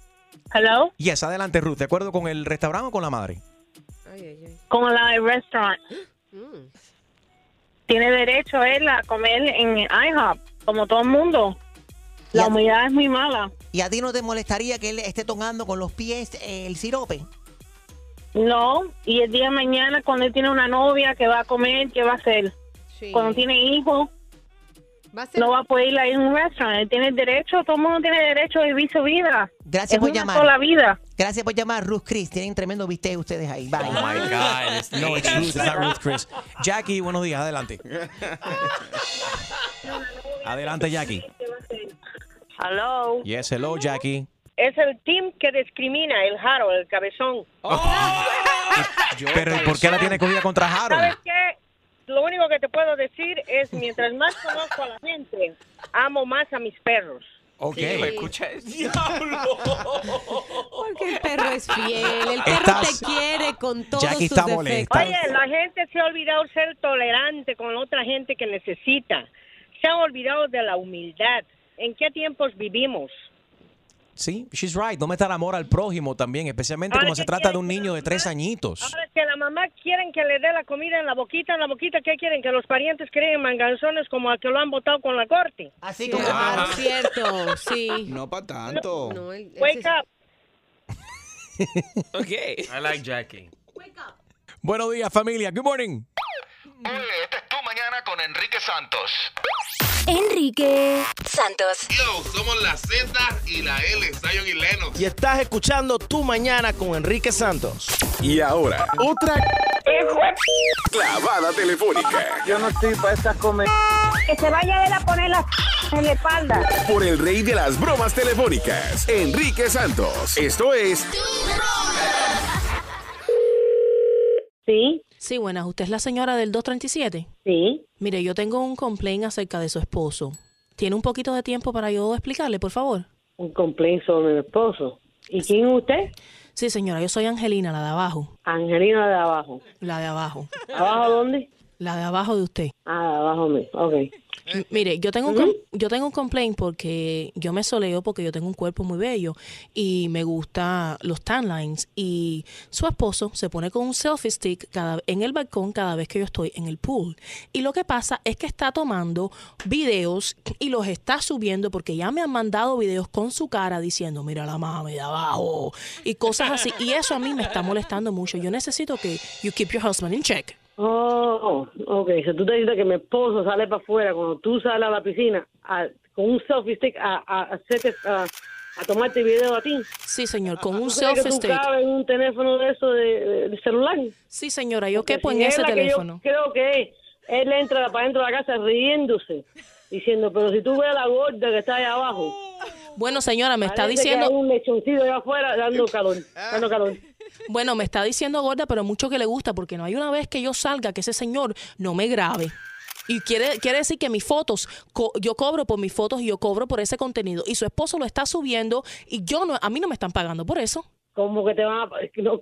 [SPEAKER 16] Hello?
[SPEAKER 6] Yes, adelante, Ruth. ¿De acuerdo con el restaurante o con la madre?
[SPEAKER 16] Con la del restaurant. Tiene derecho él a comer en IHOP, como todo el mundo. La humedad es muy mala.
[SPEAKER 10] ¿Y a ti no te molestaría que él esté tomando con los pies eh, el sirope?
[SPEAKER 16] No, y el día de mañana cuando él tiene una novia que va a comer, ¿qué va a hacer? Cuando tiene hijos, no va a poder ir a un restaurante. Él tiene el derecho, todo el mundo tiene derecho a vivir su vida.
[SPEAKER 10] Gracias
[SPEAKER 16] es
[SPEAKER 10] por
[SPEAKER 16] una
[SPEAKER 10] llamar.
[SPEAKER 16] sola vida.
[SPEAKER 10] Gracias por llamar, Ruth Chris. Tienen tremendo viste ustedes ahí. Bye.
[SPEAKER 6] Oh my God. it's- No, it's Ruth, it's not Ruth Chris. Jackie, buenos días, adelante. *laughs* Adelante, Jackie.
[SPEAKER 21] Hello.
[SPEAKER 6] Yes, hello, Jackie.
[SPEAKER 21] Es el team que discrimina, el Jaro, el cabezón. *laughs*
[SPEAKER 6] Pero ¿y por qué la tiene cogida contra
[SPEAKER 21] ¿Sabes
[SPEAKER 6] Harold?
[SPEAKER 21] qué? Lo único que te puedo decir es, mientras más conozco a la gente, amo más a mis perros.
[SPEAKER 6] Ok.
[SPEAKER 19] escucha
[SPEAKER 8] Porque el perro es fiel, el perro
[SPEAKER 6] Estás-
[SPEAKER 8] te quiere con todos
[SPEAKER 6] Jackie
[SPEAKER 8] sus
[SPEAKER 6] está
[SPEAKER 8] defectos.
[SPEAKER 6] molesta.
[SPEAKER 21] Oye, la gente se ha olvidado ser tolerante con la otra gente que necesita. Se han olvidado de la humildad. ¿En qué tiempos vivimos?
[SPEAKER 6] Sí, she's right. No me está el amor al prójimo también, especialmente
[SPEAKER 21] Ahora,
[SPEAKER 6] como se
[SPEAKER 21] ¿qué
[SPEAKER 6] trata de un niño de tres añitos.
[SPEAKER 21] Ahora que la mamá quieren que le dé la comida en la boquita, en la boquita, ¿qué quieren? Que los parientes creen manganzones como a que lo han votado con la corte.
[SPEAKER 10] Así
[SPEAKER 21] como
[SPEAKER 8] Cierto, *laughs* sí.
[SPEAKER 9] No para tanto.
[SPEAKER 21] Wake up. *laughs*
[SPEAKER 11] Ok.
[SPEAKER 19] I like Jackie.
[SPEAKER 6] Buenos días, familia. Good morning.
[SPEAKER 7] Mañana con Enrique Santos.
[SPEAKER 3] Enrique Santos.
[SPEAKER 7] Yo, somos la Z y la L, Zion y Lennox.
[SPEAKER 13] Y estás escuchando Tu Mañana con Enrique Santos.
[SPEAKER 22] Y ahora, otra clavada telefónica.
[SPEAKER 20] Yo no estoy para estas comer.
[SPEAKER 21] Que se vaya él a poner la *laughs* en la espalda.
[SPEAKER 22] Por el rey de las bromas telefónicas, Enrique Santos. Esto es
[SPEAKER 23] Sí. Sí, buenas. ¿Usted es la señora del 237?
[SPEAKER 21] Sí.
[SPEAKER 23] Mire, yo tengo un complaint acerca de su esposo. ¿Tiene un poquito de tiempo para yo explicarle, por favor?
[SPEAKER 21] Un complaint sobre mi esposo. ¿Y quién es usted?
[SPEAKER 23] Sí, señora, yo soy Angelina, la de abajo.
[SPEAKER 21] Angelina de abajo.
[SPEAKER 23] La de abajo.
[SPEAKER 21] ¿Abajo dónde?
[SPEAKER 23] La de abajo de usted.
[SPEAKER 21] Ah, de abajo mío. Ok.
[SPEAKER 23] M- Mire, yo tengo, un com- yo tengo un complaint porque yo me soleo porque yo tengo un cuerpo muy bello y me gusta los tan lines y su esposo se pone con un selfie stick cada, en el balcón cada vez que yo estoy en el pool. Y lo que pasa es que está tomando videos y los está subiendo porque ya me han mandado videos con su cara diciendo, mira la mami de abajo y cosas así. Y eso a mí me está molestando mucho. Yo necesito que you keep your husband in check.
[SPEAKER 21] Oh, ok. Si tú te dices que mi esposo sale para afuera cuando tú sales a la piscina a- con un selfie stick a, a, a hacerte, a, tomarte video a ti.
[SPEAKER 23] Sí, señor, con un
[SPEAKER 21] ¿Tú crees que
[SPEAKER 23] selfie
[SPEAKER 21] tú
[SPEAKER 23] stick.
[SPEAKER 21] en un teléfono de eso de, celular?
[SPEAKER 23] Sí, señora, yo quepo en
[SPEAKER 21] es
[SPEAKER 23] ese
[SPEAKER 21] la que
[SPEAKER 23] teléfono.
[SPEAKER 21] Yo creo que él entra para dentro de la casa riéndose, diciendo, pero si tú ves a la gorda que está ahí abajo.
[SPEAKER 23] Bueno, señora, me está
[SPEAKER 21] parece que
[SPEAKER 23] diciendo...
[SPEAKER 21] hay un lechoncito allá afuera dando calor, dando calor.
[SPEAKER 23] Bueno, me está diciendo gorda, pero mucho que le gusta, porque no hay una vez que yo salga que ese señor no me grabe. Y quiere, quiere decir que mis fotos, co- yo cobro por mis fotos y yo cobro por ese contenido. Y su esposo lo está subiendo y yo no, a mí no me están pagando por eso.
[SPEAKER 21] Como que te van a,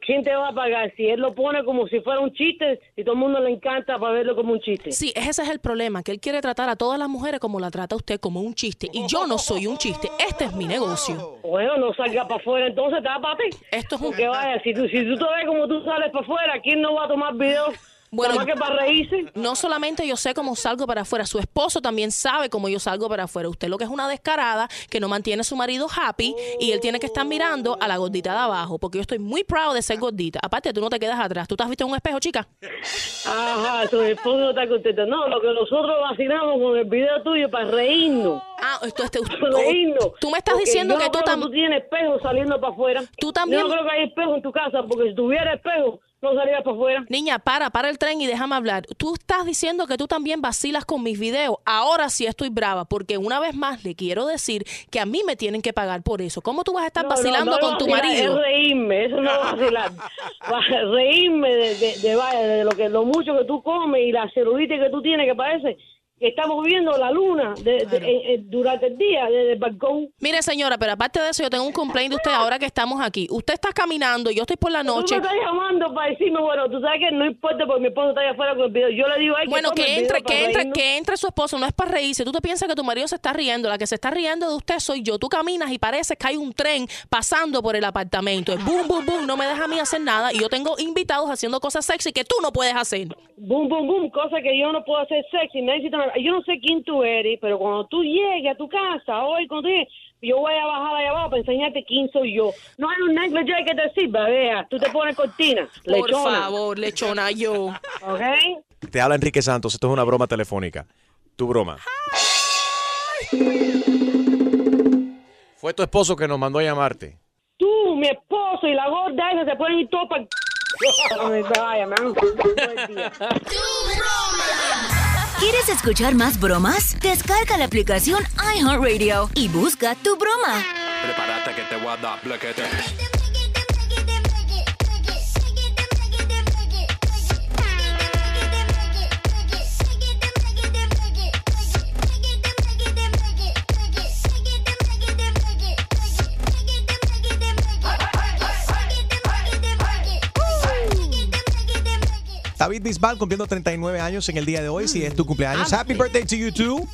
[SPEAKER 21] ¿Quién te va a pagar? Si él lo pone como si fuera un chiste y todo el mundo le encanta para verlo como un chiste.
[SPEAKER 23] Sí, ese es el problema, que él quiere tratar a todas las mujeres como la trata usted, como un chiste. Y yo no soy un chiste, este es mi negocio.
[SPEAKER 21] Bueno, no salga para afuera, entonces tápate.
[SPEAKER 23] Esto es un...
[SPEAKER 21] Porque vaya, si tú, si tú te ves como tú sales para afuera, ¿quién no va a tomar videos?
[SPEAKER 23] Bueno,
[SPEAKER 21] que para reírse.
[SPEAKER 23] No solamente yo sé cómo salgo para afuera, su esposo también sabe cómo yo salgo para afuera. Usted lo que es una descarada que no mantiene a su marido happy y él tiene que estar mirando a la gordita de abajo, porque yo estoy muy proud de ser gordita. Aparte, tú no te quedas atrás. ¿Tú te has visto en un espejo, chica?
[SPEAKER 21] Ajá, tu esposo no está contento. No, lo que nosotros vacilamos con el video tuyo para reírnos.
[SPEAKER 23] Ah, esto este,
[SPEAKER 21] reírnos.
[SPEAKER 23] tú me estás
[SPEAKER 21] Porque
[SPEAKER 23] diciendo
[SPEAKER 21] yo
[SPEAKER 23] que tú
[SPEAKER 21] creo
[SPEAKER 23] tam-
[SPEAKER 21] tú tienes espejo saliendo para afuera.
[SPEAKER 23] Tú también-
[SPEAKER 21] Yo no creo que hay espejo en tu casa, porque si tuviera espejo, no salía para afuera.
[SPEAKER 23] Niña, para, para el tren y déjame hablar. Tú estás diciendo que tú también vacilas con mis videos. Ahora sí estoy brava, porque una vez más le quiero decir que a mí me tienen que pagar por eso. ¿Cómo tú vas a estar
[SPEAKER 21] No,
[SPEAKER 23] vacilando
[SPEAKER 21] no
[SPEAKER 23] con tu
[SPEAKER 21] vacilar,
[SPEAKER 23] marido?
[SPEAKER 21] Es reírme, eso no es vacilar. *laughs* Va- reírme de, de, de, de lo que lo mucho que tú comes y la celulitis que tú tienes, que parece estamos viendo la luna de- de- en- en- durante el día desde el balcón.
[SPEAKER 23] Mire, señora, pero aparte de eso, yo tengo un complaint de usted ahora que estamos aquí. Usted está caminando, yo estoy por la
[SPEAKER 21] Tú
[SPEAKER 23] noche.
[SPEAKER 21] me estás llamando para decirme, bueno, tú sabes que no importa porque mi esposo está allá afuera con el video. Yo le digo
[SPEAKER 23] Bueno, que
[SPEAKER 21] video
[SPEAKER 23] entre, que entre,
[SPEAKER 21] reírnos.
[SPEAKER 23] que entre su esposo, no es para reírse. Tú te piensas que tu marido se está riendo. La que se está riendo de usted soy yo. Tú caminas y parece que hay un tren pasando por el apartamento. Es boom, boom, boom. No me deja a mí hacer nada. Y yo tengo invitados haciendo cosas sexy que tú no puedes hacer.
[SPEAKER 21] Boom, boom, boom, cosa que yo no puedo hacer sexy. Me necesitan- yo no sé quién tú eres, pero cuando tú llegues a tu casa hoy, cuando tú llegues, yo voy a bajar allá abajo para enseñarte quién soy yo. No hay un negligee que te sirva, vea. Tú te pones cortina,
[SPEAKER 23] Por
[SPEAKER 21] lechona.
[SPEAKER 23] favor, lechona, yo.
[SPEAKER 21] ¿Ok?
[SPEAKER 6] Te habla Enrique Santos, esto es una broma telefónica. Tu broma. Fue tu esposo que nos mandó a llamarte.
[SPEAKER 21] Tú, mi esposo y la gorda esa se pueden ir todos para... Vaya, man.
[SPEAKER 3] ¿Quieres escuchar más bromas? Descarga la aplicación iHeartRadio y busca tu broma.
[SPEAKER 24] Prepárate que te voy
[SPEAKER 6] Bisbal cumpliendo 39 años en el día de hoy. Si es tu cumpleaños, happy birthday to you too.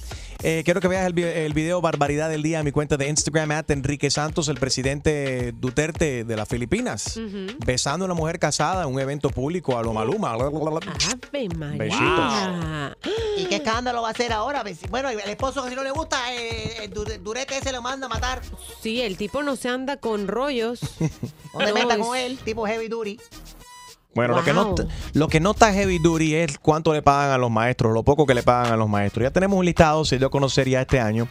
[SPEAKER 6] Eh, quiero que veas el, vi- el video Barbaridad del Día en mi cuenta de Instagram, at Enrique Santos, el presidente Duterte de las Filipinas, besando a una mujer casada en un evento público a lo Maluma.
[SPEAKER 8] Ave María.
[SPEAKER 6] Besitos. *gasps*
[SPEAKER 10] ¿Y qué escándalo va a hacer ahora? Bueno, el esposo que si no le gusta, eh, el dure- durete ese lo manda a matar.
[SPEAKER 8] Sí, el tipo no se anda con rollos. *laughs*
[SPEAKER 10] No metas
[SPEAKER 8] es-
[SPEAKER 10] con él, tipo heavy duty.
[SPEAKER 6] Bueno, lo, que no, lo que no está heavy duty es cuánto le pagan a los maestros, lo poco que le pagan a los maestros. Ya tenemos un listado, se dio a conocer ya este año,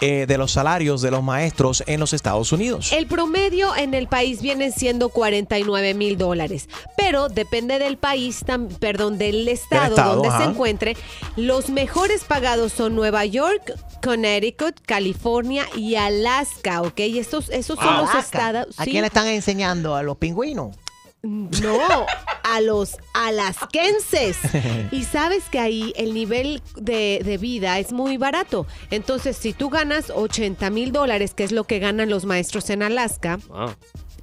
[SPEAKER 6] eh, de los salarios de los maestros en los Estados Unidos.
[SPEAKER 8] El promedio en el país viene siendo 49 mil dólares, pero depende del país, tam- perdón, del estado,
[SPEAKER 6] estado,
[SPEAKER 8] donde
[SPEAKER 6] ajá.
[SPEAKER 8] se encuentre. Los mejores pagados son Nueva York, Connecticut, California y Alaska, ¿ok? Y estos, esos son los
[SPEAKER 10] Alaska.
[SPEAKER 8] estados.
[SPEAKER 10] ¿A
[SPEAKER 8] sí.
[SPEAKER 10] quién le están enseñando? ¿A los pingüinos?
[SPEAKER 8] No, a los alasquenses. *laughs* Y sabes que ahí el nivel de, de vida es muy barato. Entonces, si tú ganas 80 mil dólares, que es lo que ganan los maestros en Alaska,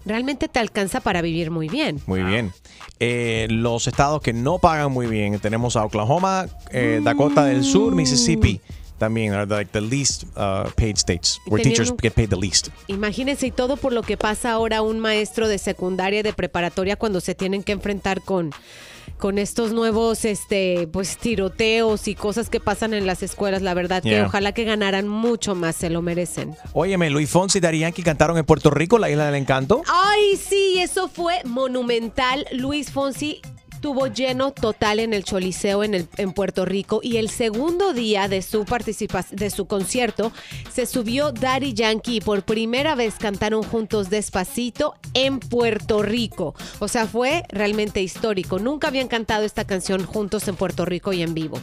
[SPEAKER 8] realmente te alcanza para vivir muy bien.
[SPEAKER 6] Muy bien. Eh, los estados que no pagan muy bien, tenemos a Oklahoma, eh, Dakota del Sur, Mississippi. También are like the least uh, paid states, where
[SPEAKER 8] Tenían
[SPEAKER 6] teachers
[SPEAKER 8] un-
[SPEAKER 6] get paid the least.
[SPEAKER 8] Imagínense y todo por lo que pasa ahora un maestro de secundaria y de preparatoria cuando se tienen que enfrentar con con estos nuevos este pues tiroteos y cosas que pasan en las escuelas, la verdad que
[SPEAKER 6] Yeah.
[SPEAKER 8] ojalá que ganaran mucho más, se lo merecen.
[SPEAKER 6] Óyeme, Luis Fonsi y Yankee cantaron en Puerto Rico, la isla del encanto.
[SPEAKER 8] Ay, sí, eso fue monumental. Luis Fonsi tuvo lleno total en el Choliseo en, el- en Puerto Rico y el segundo día de su de su concierto se subió Daddy Yankee y por primera vez cantaron juntos despacito en Puerto Rico. O sea, fue realmente histórico. Nunca habían cantado esta canción juntos en Puerto Rico y en vivo.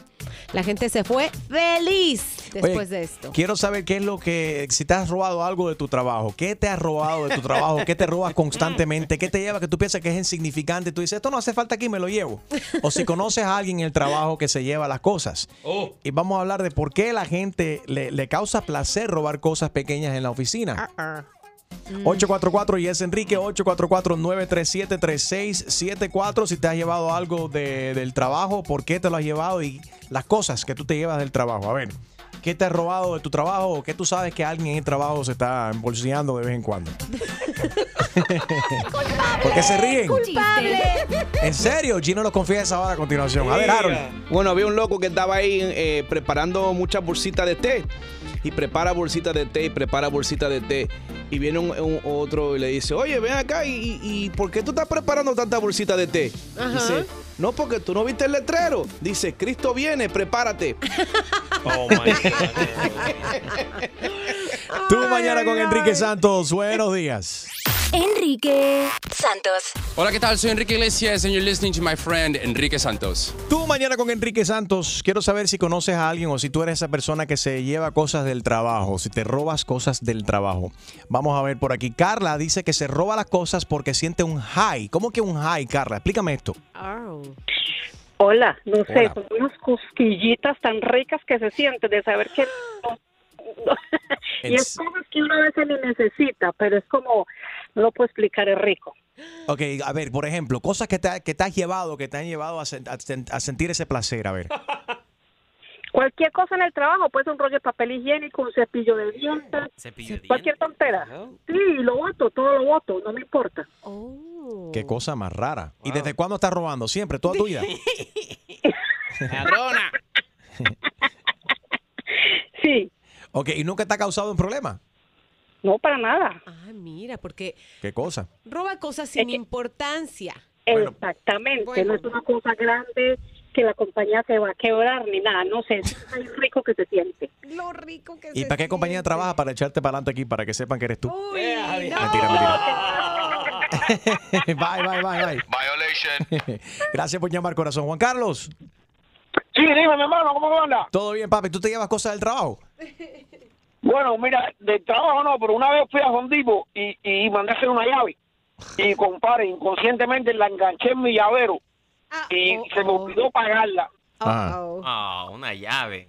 [SPEAKER 8] La gente se fue feliz después
[SPEAKER 6] Oye,
[SPEAKER 8] de esto.
[SPEAKER 6] Quiero saber qué es lo que, si te has robado algo de tu trabajo, qué te has robado de tu trabajo, qué te robas constantemente, qué te lleva que tú piensas que es insignificante, tú dices, esto no hace falta aquí, me lo llevo. O si conoces a alguien en el trabajo que se lleva las cosas. Y vamos a hablar de por qué la gente le, le causa placer robar cosas pequeñas en la oficina. 844 y es Enrique 844-937-3674. Si te has llevado algo de- del trabajo, por qué te lo has llevado y las cosas que tú te llevas del trabajo. A ver, ¿qué te has robado de tu trabajo o qué tú sabes que alguien en el trabajo se está embolsillando de vez en cuando? ¿Por qué se ríen? En serio, Gino lo confiesa ahora a continuación. A ver, Harold.
[SPEAKER 9] Bueno, había un loco que estaba ahí eh, preparando muchas bolsitas de té. Y prepara bolsitas de té y prepara bolsitas de té. Y viene un, un otro y le dice, oye, ven acá, ¿y, y- por qué tú estás preparando tantas bolsitas de té?
[SPEAKER 8] Ajá.
[SPEAKER 9] Dice, no, porque tú no viste el letrero. Dice, Cristo viene, prepárate. *laughs*
[SPEAKER 11] Oh, my *laughs*
[SPEAKER 6] Tú mañana con Enrique Santos. Buenos días.
[SPEAKER 3] Enrique Santos.
[SPEAKER 25] Hola, ¿qué tal? Soy Enrique Iglesias and you're listening to my friend Enrique Santos.
[SPEAKER 6] Tú mañana con Enrique Santos. Quiero saber si conoces a alguien o si tú eres esa persona que se lleva cosas del trabajo, si te robas cosas del trabajo. Vamos a ver por aquí. Carla dice que se roba las cosas porque siente un high. ¿Cómo que un high, Carla? Explícame esto.
[SPEAKER 21] Hola, no sé,
[SPEAKER 6] Hola.
[SPEAKER 21] son unas cosquillitas tan ricas que se sienten de saber que... *gasps* *laughs* y es cosas que uno a veces ni necesita, pero es como, no lo puedo explicar, es rico.
[SPEAKER 6] Ok, a ver, por ejemplo, cosas que te, que te has llevado, que te han llevado a, sen- a sen- a sentir ese placer. A ver. *laughs*
[SPEAKER 21] Cualquier cosa en el trabajo, puede ser un rollo de papel higiénico, un cepillo de dientes, cualquier tontera. Sí, lo voto, todo lo voto, no me importa.
[SPEAKER 6] Qué cosa más rara. ¿Y desde cuándo estás robando? Siempre, toda tu vida. *laughs*
[SPEAKER 11] Ladrona.
[SPEAKER 21] Sí.
[SPEAKER 6] Ok, ¿y nunca te ha causado un problema?
[SPEAKER 21] No, para nada.
[SPEAKER 8] Ah, mira, porque
[SPEAKER 6] ¿Qué cosa?
[SPEAKER 8] roba cosas sin importancia.
[SPEAKER 21] Exactamente, no es una cosa grande que la compañía se va a quebrar ni nada, no sé, es rico que se siente.
[SPEAKER 8] Lo rico que
[SPEAKER 6] ¿Y para qué compañía trabajas para echarte para adelante aquí para que sepan que eres tú?
[SPEAKER 21] Mentira,
[SPEAKER 6] mentira. *laughs* bye, bye, bye, bye.
[SPEAKER 7] Violation. *laughs*
[SPEAKER 6] Gracias por llamar, corazón. Juan Carlos.
[SPEAKER 26] Sí, dime, mi hermano, ¿cómo anda?
[SPEAKER 6] ¿Todo bien, papi? ¿Tú te llevas cosas del trabajo? *laughs*
[SPEAKER 26] Bueno, mira, del trabajo no, pero una vez fui a Hondipo y, y mandé a hacer una llave. Y, *laughs* compadre, inconscientemente la enganché en mi llavero y se me olvidó pagarla.
[SPEAKER 19] Ah, una llave.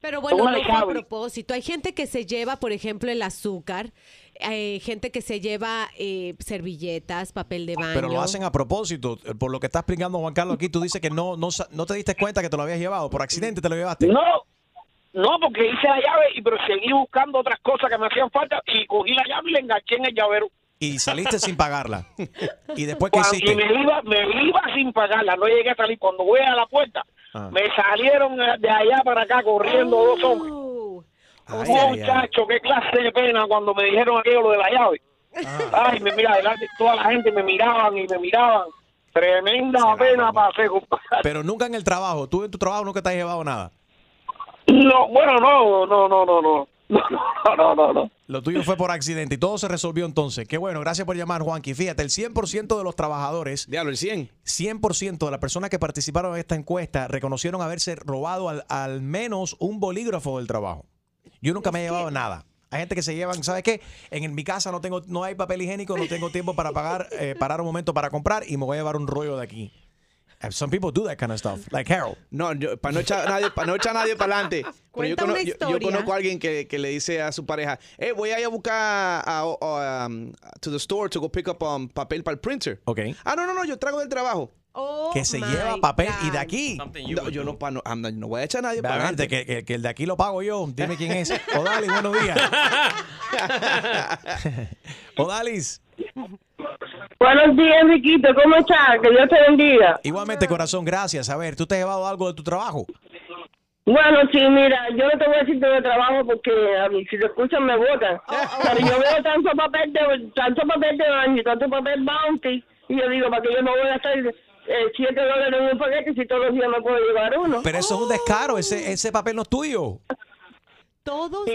[SPEAKER 8] Pero bueno, no a propósito. Hay gente que se lleva, por ejemplo, el azúcar. Hay gente que se lleva eh, servilletas, papel de baño.
[SPEAKER 6] Pero lo hacen a propósito. Por lo que está explicando Juan Carlos aquí, tú dices que no, no, sa- no te diste cuenta que te lo habías llevado. Por accidente te lo llevaste.
[SPEAKER 26] No, no, porque hice la llave, y pero seguí buscando otras cosas que me hacían falta y cogí la llave y la enganché en el llavero.
[SPEAKER 6] Y saliste sin pagarla. ¿Y después qué
[SPEAKER 26] Cuando
[SPEAKER 6] hiciste?
[SPEAKER 26] y me iba, me iba sin pagarla, no llegué a salir. Cuando voy a la puerta,
[SPEAKER 6] Ah.
[SPEAKER 26] me salieron de allá para acá corriendo dos hombres.
[SPEAKER 6] Ay, ay, ay.
[SPEAKER 26] Muchacho, qué clase de pena cuando me dijeron aquello lo de la llave. Ay, me mira adelante, toda la gente me miraban y me miraban. Tremenda pena pasé, compadre.
[SPEAKER 6] Pero nunca en el trabajo. Tú en tu trabajo nunca te has llevado nada.
[SPEAKER 26] No, bueno, no, no, no, no, *laughs* no. No, no, no, no.
[SPEAKER 6] Lo tuyo fue por accidente y todo se resolvió entonces. Qué bueno, gracias por llamar, Juanqui. Fíjate, el 100% de los trabajadores.
[SPEAKER 9] Diablo, el 100.
[SPEAKER 6] 100% de las personas que participaron en esta encuesta reconocieron haberse robado al, al menos un bolígrafo del trabajo. Yo nunca me he llevado nada. Hay gente que se llevan, ¿sabes qué? En, mi casa no tengo, no hay papel higiénico, no tengo tiempo para pagar, eh, parar un momento para comprar y me voy a llevar un rollo de aquí. Some people do that kind of stuff, like Harold.
[SPEAKER 9] No, yo, para no echar a nadie, para no echar nadie para adelante. *laughs* Pero yo, cono- conozco a alguien que, que le dice a su pareja, eh, voy a ir a buscar a, a- um, to the store to go pick up um, papel para el printer.
[SPEAKER 6] Ok.
[SPEAKER 9] Ah, no, no, no, yo traigo del trabajo.
[SPEAKER 6] que se lleva papel y de aquí.
[SPEAKER 9] No, yo no, pa- no, I'm not- no voy a echar a nadie para adelante.
[SPEAKER 6] que, que- que el de aquí lo pago yo. Dime quién es. *laughs* Odalis, buenos días. *laughs* Odalis.
[SPEAKER 21] Buenos días, Enriquito, ¿cómo estás? Que Dios te bendiga.
[SPEAKER 6] Igualmente, corazón, gracias. A ver, ¿tú te has llevado algo de tu trabajo?
[SPEAKER 21] Bueno, sí, mira, yo no te voy a decir de trabajo porque a mí, si lo escuchan me votan. Pero yo veo tanto papel de tanto papel de baño y tanto papel bounty y yo digo, ¿para qué yo me voy a gastar eh, siete dólares en un paquete si todos los días me puedo llevar uno?
[SPEAKER 6] Pero eso es un descaro. Ese, ese papel no es tuyo.
[SPEAKER 8] Todos
[SPEAKER 21] Sí,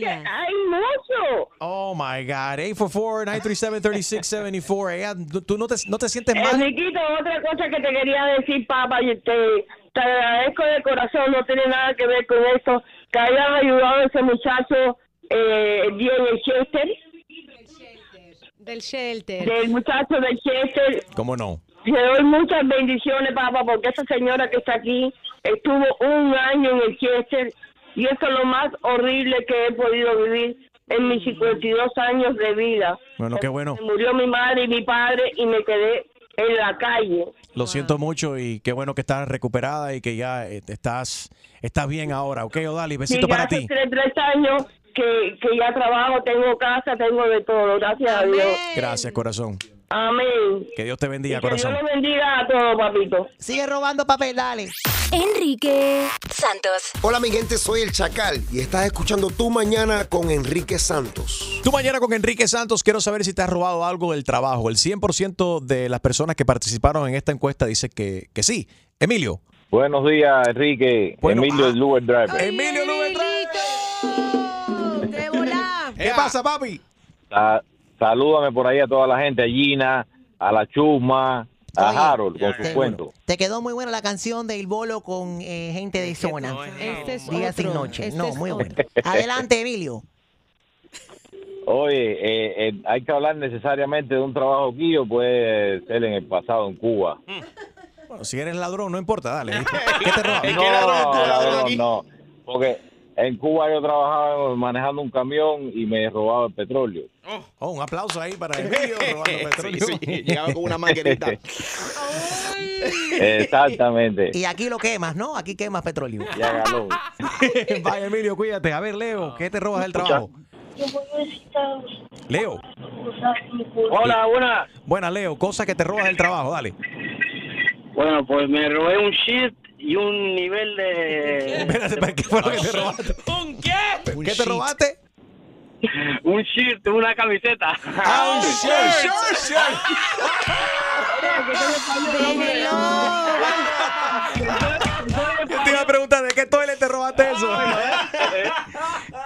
[SPEAKER 21] que hay mucho.
[SPEAKER 6] Oh my God. 844-937-3674. Ella, tú- tú no te, no te sientes mal.
[SPEAKER 21] Enriquito, otra cosa que te quería decir, papá, y te,
[SPEAKER 27] te agradezco de corazón, no tiene nada que ver con eso, que hayan ayudado a ese muchacho eh, bien el Chester,
[SPEAKER 8] Del shelter.
[SPEAKER 27] del muchacho del Chester.
[SPEAKER 6] ¿Cómo no?
[SPEAKER 27] Le doy muchas bendiciones, papá, porque esa señora que está aquí estuvo un año en el Chester y eso es lo más horrible que he podido vivir en mis 52 años de vida.
[SPEAKER 6] Bueno, qué bueno.
[SPEAKER 27] Me murió mi madre y mi padre y me quedé en la calle.
[SPEAKER 6] Lo siento mucho y qué bueno que estás recuperada y que ya eh, estás, estás bien ahora. Ok, Odali, besito
[SPEAKER 27] Sí,
[SPEAKER 6] para ti.
[SPEAKER 27] tres, tres años que, que ya trabajo, tengo casa, tengo de todo, gracias a Dios.
[SPEAKER 6] Gracias, corazón.
[SPEAKER 27] Amén.
[SPEAKER 6] Que Dios te bendiga,
[SPEAKER 27] que Dios
[SPEAKER 6] corazón.
[SPEAKER 27] le bendiga a todos, papito.
[SPEAKER 10] Sigue robando papel, dale.
[SPEAKER 3] Enrique Santos.
[SPEAKER 28] Hola mi gente, soy el Chacal y estás escuchando Tu Mañana con Enrique Santos.
[SPEAKER 6] Tú mañana con Enrique Santos, quiero saber si te has robado algo del trabajo. El 100% de las personas que participaron en esta encuesta dice que, que sí. Emilio.
[SPEAKER 29] Buenos días, Enrique. Emilio el Uber Driver.
[SPEAKER 6] Emilio ¿Qué pasa, papi?
[SPEAKER 29] Salúdame por ahí a toda la gente, a Gina, a la Chusma, a
[SPEAKER 10] Oye,
[SPEAKER 29] Harold con sus cuentos.
[SPEAKER 10] Te quedó muy buena la canción de Il Bolo con eh, gente de zona.
[SPEAKER 8] Este es
[SPEAKER 10] Día
[SPEAKER 8] otro,
[SPEAKER 10] sin noche.
[SPEAKER 8] este
[SPEAKER 10] no,
[SPEAKER 8] es
[SPEAKER 10] muy
[SPEAKER 8] otro.
[SPEAKER 10] bueno. Adelante, Emilio.
[SPEAKER 29] Oye, eh, eh, hay que hablar necesariamente de un trabajo aquí o puede ser en el pasado en Cuba.
[SPEAKER 6] Bueno, si eres ladrón, no importa, dale. *laughs* ¿Qué te robas?
[SPEAKER 29] No, ladrón, no. Porque en Cuba yo trabajaba manejando un camión y me robaba el petróleo.
[SPEAKER 6] Oh, un aplauso ahí para Emilio *laughs* robando petróleo.
[SPEAKER 9] Sí, sí, llegaba con una manguerita. *laughs*
[SPEAKER 29] Exactamente.
[SPEAKER 10] Y aquí lo quemas, ¿no? Aquí quemas petróleo.
[SPEAKER 29] Ya ganó. *laughs*
[SPEAKER 6] Vaya, Emilio, cuídate. A ver, Leo, ¿qué te robas del trabajo? Leo.
[SPEAKER 27] Hola, buena.
[SPEAKER 6] Buena, Leo, cosa que te robas del trabajo, dale.
[SPEAKER 27] Bueno, pues me robé un shit y un nivel de...
[SPEAKER 6] Espérate, ¿para ¿qué fue lo que te robaste?
[SPEAKER 13] ¿Un qué?
[SPEAKER 6] ¿Qué te robaste?
[SPEAKER 27] un shirt, una camiseta.
[SPEAKER 6] Ah, un shirt, shirt, Yo te iba a preguntar, ¿de qué toilet te robaste eso?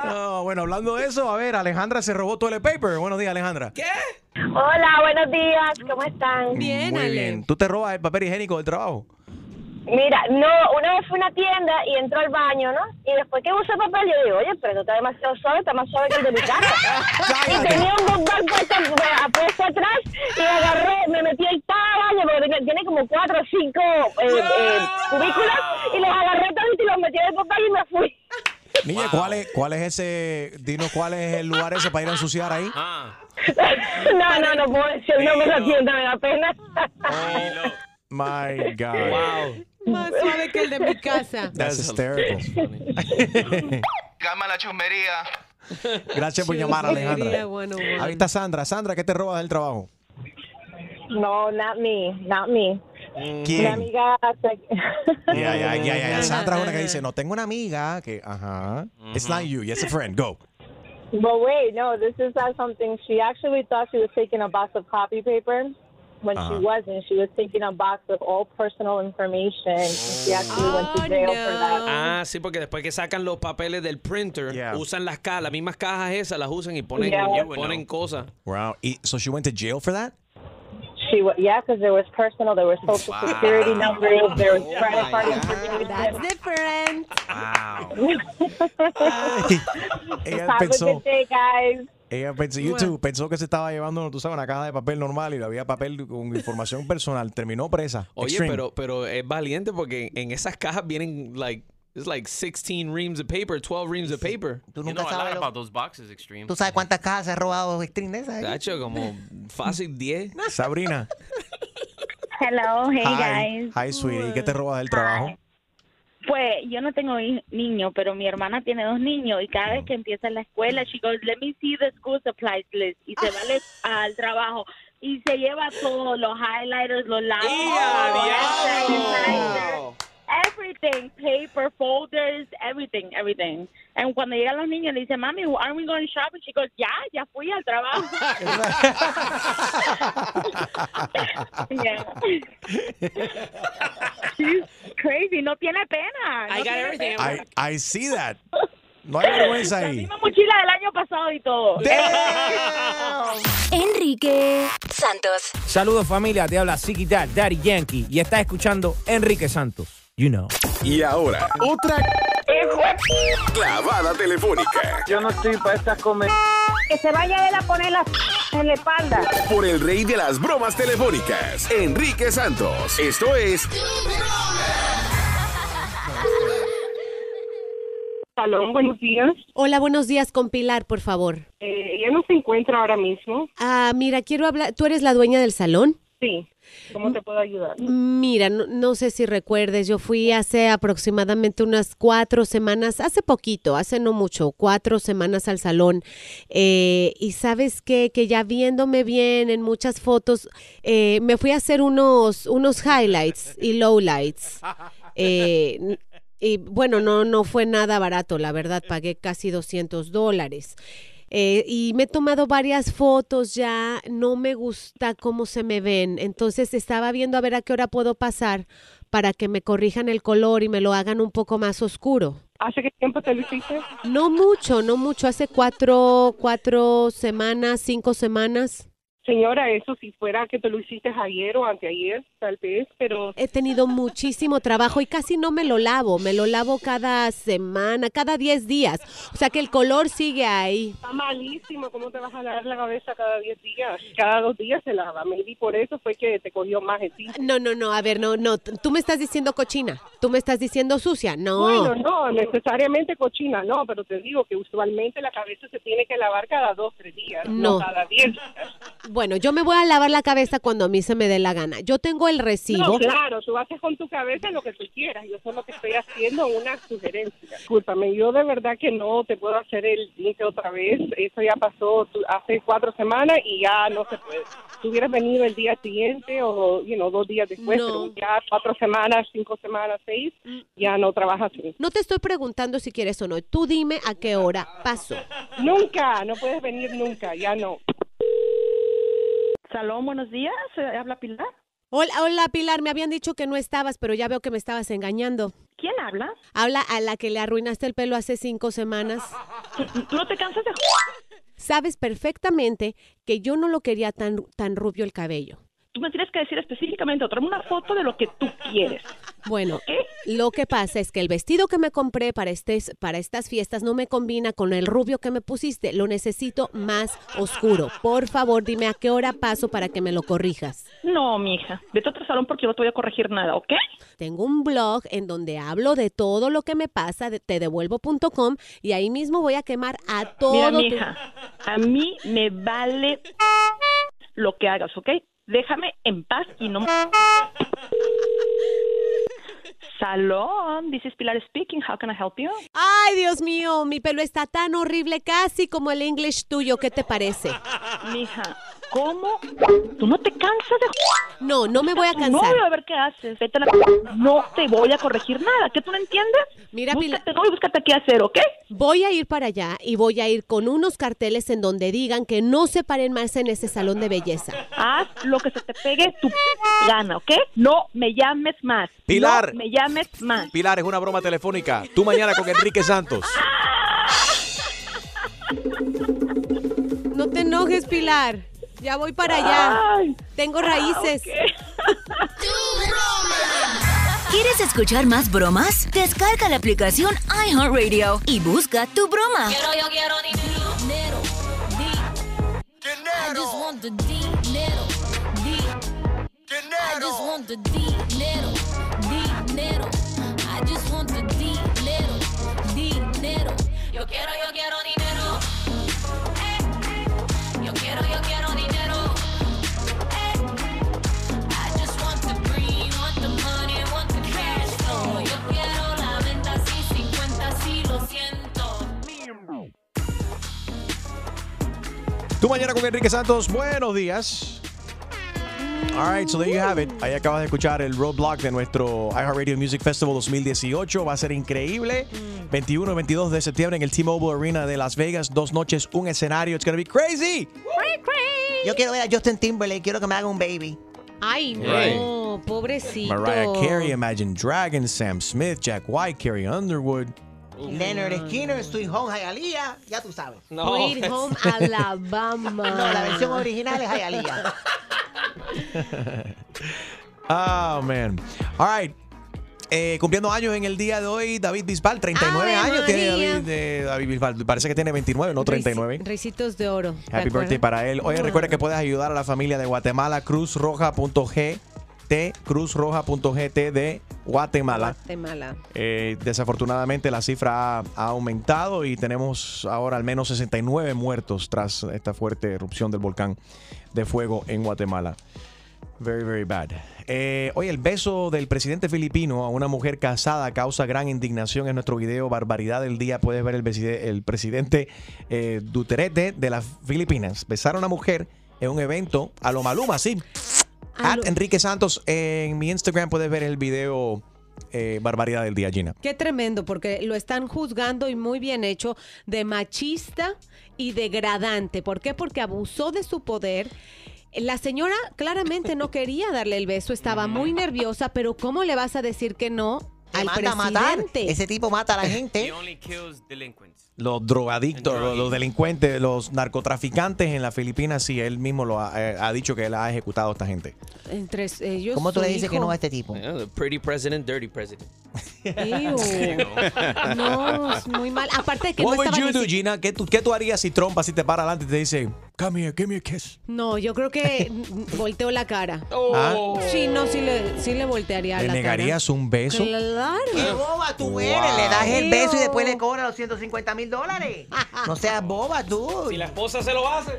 [SPEAKER 6] No, bueno, hablando de eso, a ver, Alejandra se robó toilet paper. Buenos días, Alejandra. ¿Qué?
[SPEAKER 16] Hola, buenos días, ¿cómo están?
[SPEAKER 6] Muy bien. ¿Tú te robas el papel higiénico del trabajo?
[SPEAKER 16] Mira, no, una vez fui a una tienda y entró al baño, ¿no? Y después que usé papel, yo digo, oye, pero esto está demasiado suave, está más suave que el de mi casa. *laughs* y tenía un bombal puesto, puesto atrás y agarré, me metí el baño, porque tiene- como cuatro o cinco eh, eh, cubículos, y los agarré todos y los metí en el papel y me fui. *laughs*
[SPEAKER 6] Niña, ¿cuál, es, ¿cuál es ese? Dinos cuál es el lugar ese para ir a ensuciar ahí. *laughs*
[SPEAKER 16] no, no, no puedo decir el nombre de la tienda, me da pena.
[SPEAKER 6] My God.
[SPEAKER 8] Más suave que el de mi casa.
[SPEAKER 6] That's hysterical.
[SPEAKER 7] Calma *laughs* la chusmería.
[SPEAKER 6] Gracias por llamar, Alejandra.
[SPEAKER 8] Chusmería 101.
[SPEAKER 6] Ahí está Sandra. Sandra, ¿qué te robas del trabajo?
[SPEAKER 16] No, not me, not me.
[SPEAKER 6] ¿Quién?
[SPEAKER 16] Mi amiga
[SPEAKER 6] Ya, ya, ya, ya, ya. *laughs* Sandra es una que dice, no, tengo una amiga que, ajá. It's not you, it's a friend. Go.
[SPEAKER 16] But wait, no, this is not something. She actually thought she was taking a box of copy paper when
[SPEAKER 6] Uh-huh.
[SPEAKER 16] she wasn't. She was taking a box of all personal information. She actually went to jail for that.
[SPEAKER 11] Ah, sí, porque después que sacan los papeles del printer, usan las cajas, las mismas cajas esas, las usan y ponen,
[SPEAKER 16] Yeah.
[SPEAKER 11] ponen cosas.
[SPEAKER 6] Wow. So she went to jail for that?
[SPEAKER 16] She wa yeah, because there was personal, there was social
[SPEAKER 6] Wow.
[SPEAKER 16] security numbers, there was
[SPEAKER 6] Oh
[SPEAKER 16] credit card information.
[SPEAKER 8] That's different.
[SPEAKER 6] Ella *laughs*
[SPEAKER 16] Have a good day, guys.
[SPEAKER 6] Ella pensó, YouTube pensó que se estaba llevando, tú sabes, una caja de papel normal y había papel con información personal. Terminó presa.
[SPEAKER 11] Oye,
[SPEAKER 6] Extreme.
[SPEAKER 11] pero, pero es valiente porque en esas cajas vienen, like, it's like 16 reams of paper, 12 reams of paper.
[SPEAKER 10] Tú nunca sabes lo-
[SPEAKER 19] those boxes, Extreme.
[SPEAKER 10] ¿Tú sabes cuántas cajas se ha robado Extreme de esas?
[SPEAKER 11] Tacho, como fácil 10.
[SPEAKER 6] Sabrina.
[SPEAKER 30] Hello, hey
[SPEAKER 6] Hi.
[SPEAKER 30] guys.
[SPEAKER 6] Hi, sweetie. ¿Qué te robas del trabajo?
[SPEAKER 30] Pues yo no tengo niños, pero mi hermana tiene dos niños y cada vez que empieza la escuela, she goes, let me see the school supplies list y se va al- *laughs* al trabajo y se lleva todo, los highlighters, los lápices, everything, paper, folders, everything, everything. And cuando llegan los niños le dice, mami, aren't we going shopping? She goes, ya, ya fui al trabajo. *laughs* She's crazy, no tiene pena.
[SPEAKER 11] I
[SPEAKER 16] no
[SPEAKER 11] got everything.
[SPEAKER 6] I, I see that. No hay vergüenza ahí.
[SPEAKER 16] Misma mochila del año pasado y todo.
[SPEAKER 3] Enrique Santos.
[SPEAKER 13] Saludos familia, te habla Siki Dad, Daddy Yankee y estás escuchando Enrique Santos. You know.
[SPEAKER 22] Y ahora, otra clavada telefónica.
[SPEAKER 29] Yo no estoy para estas comer.
[SPEAKER 31] Que se vaya él a poner la en la espalda.
[SPEAKER 22] Por el rey de las bromas telefónicas, Enrique Santos. Esto es
[SPEAKER 31] Salón, buenos días.
[SPEAKER 8] Hola, buenos días con Pilar, por favor.
[SPEAKER 31] Eh, ella no se encuentra ahora mismo.
[SPEAKER 8] Ah, mira, quiero hablar. ¿Tú eres la dueña del salón?
[SPEAKER 31] Sí. ¿Cómo te puedo ayudar?
[SPEAKER 8] Mira, no, no sé si recuerdes, yo fui hace aproximadamente unas cuatro semanas, hace poquito, hace no mucho, cuatro semanas al salón. Eh, y sabes qué? que ya viéndome bien en muchas fotos, eh, me fui a hacer unos, unos highlights y lowlights. *laughs* Eh, y bueno, no, no fue nada barato, la verdad, pagué casi 200 dólares. Eh, y me he tomado varias fotos ya, no me gusta cómo se me ven, entonces estaba viendo a ver a qué hora puedo pasar para que me corrijan el color y me lo hagan un poco más oscuro.
[SPEAKER 31] ¿Hace qué tiempo te lo hiciste?
[SPEAKER 8] No mucho, no mucho, hace cuatro, cuatro semanas, cinco semanas.
[SPEAKER 31] Señora, eso si fuera que te lo hiciste ayer o anteayer, tal vez, pero
[SPEAKER 8] He tenido muchísimo trabajo y casi no me lo lavo, me lo lavo cada semana, cada 10 días. O sea que el color sigue ahí.
[SPEAKER 31] está malísimo. ¿Cómo te vas a lavar la cabeza cada 10 días? Cada dos días se lava. Maybe por eso fue que te cogió más encima.
[SPEAKER 8] No, no, no, a ver, no, no, tú me estás diciendo cochina, tú me estás diciendo sucia, no.
[SPEAKER 31] Bueno, no, necesariamente cochina, no, pero te digo que usualmente la cabeza se tiene que lavar cada dos, tres días, no,
[SPEAKER 8] No.
[SPEAKER 31] cada diez días.
[SPEAKER 8] Bueno, yo me voy a lavar la cabeza cuando a mí se me dé la gana. Yo tengo el recibo.
[SPEAKER 31] No, claro, tú haces con tu cabeza lo que tú quieras. Yo solo que estoy haciendo una sugerencia. Discúlpame, yo de verdad que no te puedo hacer el link otra vez. Eso ya pasó tú- hace cuatro semanas y ya no se puede. Si hubieras venido el día siguiente o you know, dos días después,
[SPEAKER 8] No.
[SPEAKER 31] pero ya cuatro semanas, cinco semanas, seis, ya no trabajas.
[SPEAKER 8] No te estoy preguntando si quieres o no. Tú dime a qué hora paso.
[SPEAKER 31] Nunca, no puedes venir nunca, ya no.
[SPEAKER 32] Salón, buenos días. eh, ¿Habla Pilar?
[SPEAKER 8] Hola, hola Pilar, me habían dicho que no estabas, pero ya veo que me estabas engañando.
[SPEAKER 32] ¿Quién habla?
[SPEAKER 8] Habla a la que le arruinaste el pelo hace cinco semanas.
[SPEAKER 32] ¿Tú no te cansas de
[SPEAKER 8] Sabes perfectamente que yo no lo quería tan, tan rubio el cabello.
[SPEAKER 32] Tú me tienes que decir específicamente, o tráeme una foto de lo que tú quieres.
[SPEAKER 8] Bueno, lo que pasa es que el vestido que me compré para, estes- para estas fiestas no me combina con el rubio que me pusiste. Lo necesito más oscuro. Por favor, dime a qué hora paso para que me lo corrijas.
[SPEAKER 32] No, mija. Vete a otro salón porque yo no te voy a corregir nada, ¿ok?
[SPEAKER 8] Tengo un blog en donde hablo de todo lo que me pasa, de tedevuelvo.com, y ahí mismo voy a quemar a todo.
[SPEAKER 32] Mira,
[SPEAKER 8] tu-
[SPEAKER 32] mija, a mí me vale lo que hagas, ¿ok? Déjame en paz y no... *laughs* Salón, this is Pilar speaking. How can I help you?
[SPEAKER 8] Ay, Dios mío, mi pelo está tan horrible, casi como el English tuyo. ¿Qué te parece?
[SPEAKER 32] Mija, ¿cómo? ¿Tú no te cansas de...
[SPEAKER 8] No, no me voy a cansar.
[SPEAKER 32] novio, a ver qué haces. Vete a la... No te voy a corregir nada. ¿Qué tú no entiendes?
[SPEAKER 8] Mira,
[SPEAKER 32] búscate novio, búscate qué hacer, ¿ok?
[SPEAKER 8] Voy a ir para allá y voy a ir con unos carteles en donde digan que no se paren más en ese salón de belleza.
[SPEAKER 32] Haz lo que se te pegue tu gana, ¿ok? No me llames más.
[SPEAKER 6] Pilar.
[SPEAKER 32] No me llames más.
[SPEAKER 6] Pilar, es una broma telefónica. Tú mañana con Enrique Santos.
[SPEAKER 8] No te enojes, Pilar. Ya voy para allá. Tengo raíces. *laughs*
[SPEAKER 3] ¿Quieres escuchar más bromas? Descarga la aplicación iHeartRadio y busca tu broma.
[SPEAKER 7] Quiero, yo quiero dinero, dinero, di. I just want the dinero, di. I just want the dinero, dinero. I just want the dinero, dinero. Yo quiero, yo quiero dinero.
[SPEAKER 6] Mañana con Enrique Santos. Buenos días. All right, so there you have it. Ahí acabas de escuchar el roadblock de nuestro iHeartRadio Music Festival 2018. Va a ser increíble. 21 y 22 de septiembre en el T-Mobile Arena de Las Vegas. Dos noches, un escenario. It's gonna be crazy.
[SPEAKER 10] Yo quiero ver a Justin Timberlake, quiero que me haga un baby.
[SPEAKER 8] Ay, no,
[SPEAKER 6] Right.
[SPEAKER 8] pobrecito.
[SPEAKER 6] Mariah Carey, Imagine Dragons, Sam Smith, Jack White, Carrie Underwood.
[SPEAKER 10] Leonard Skinner, Sweet Home Hialeah, ya tú sabes.
[SPEAKER 8] Sweet Home *laughs* Alabama.
[SPEAKER 10] No, la versión original es Hialeah.
[SPEAKER 6] oh, *laughs* man. All right. Eh, cumpliendo años en el día de hoy, David Bisbal, 39
[SPEAKER 8] ¡Ave
[SPEAKER 6] años tiene! David, eh, David Bisbal. Parece que tiene 29, no 39.
[SPEAKER 8] Ricitos de oro. ¿te
[SPEAKER 6] Happy birthday para él. Oye, recuerda que puedes ayudar a la familia de Guatemala, cruzroja.gt, cruzroja.gt de Guatemala.
[SPEAKER 8] Guatemala.
[SPEAKER 6] Eh, desafortunadamente la cifra ha, ha aumentado y tenemos ahora al menos 69 muertos tras esta fuerte erupción del volcán de fuego en Guatemala. Very, very bad. Eh, oye, el beso del presidente filipino a una mujer casada causa gran indignación en nuestro video Barbaridad del Día. Puedes ver el, preside- el presidente eh, Duterte de las Filipinas besar a una mujer en un evento a lo Maluma, sí. At Enrique Santos en mi Instagram puedes ver el video eh, Barbaridad del Día, Gina.
[SPEAKER 8] Qué tremendo, porque lo están juzgando y muy bien hecho de machista y degradante. ¿Por qué? Porque abusó de su poder. La señora claramente no quería darle el beso, estaba muy nerviosa, pero ¿cómo le vas a decir que no al
[SPEAKER 10] manda a matar.
[SPEAKER 8] presidente?
[SPEAKER 10] Ese tipo mata a la *laughs* gente.
[SPEAKER 6] Los drogadictos, los, los delincuentes, los narcotraficantes en las Filipinas, sí, él mismo lo ha, eh, ha dicho que él ha ejecutado a esta gente.
[SPEAKER 8] Entre ellos.
[SPEAKER 10] ¿Cómo tú le dices que no a este tipo?
[SPEAKER 11] Yeah, the pretty president, dirty president.
[SPEAKER 8] Ew. *laughs* No, es muy mal. Aparte de que
[SPEAKER 6] What
[SPEAKER 8] no
[SPEAKER 6] would
[SPEAKER 8] estaba
[SPEAKER 6] you do, Gina? ¿Qué tú, ¿Qué tú harías si Trump así te para adelante y te dice, come here, give me a kiss?
[SPEAKER 8] No, yo creo que *laughs* volteó la cara.
[SPEAKER 6] ¿Ah?
[SPEAKER 8] Sí, no, sí le, sí le voltearía
[SPEAKER 6] ¿Le
[SPEAKER 8] la
[SPEAKER 6] negarías un beso?
[SPEAKER 8] Claro.
[SPEAKER 10] ¡Qué boba tú
[SPEAKER 6] Wow.
[SPEAKER 10] eres! Le das el beso y después le cobras los 150 mil dólares. No seas boba tú.
[SPEAKER 11] Si la esposa se lo hace.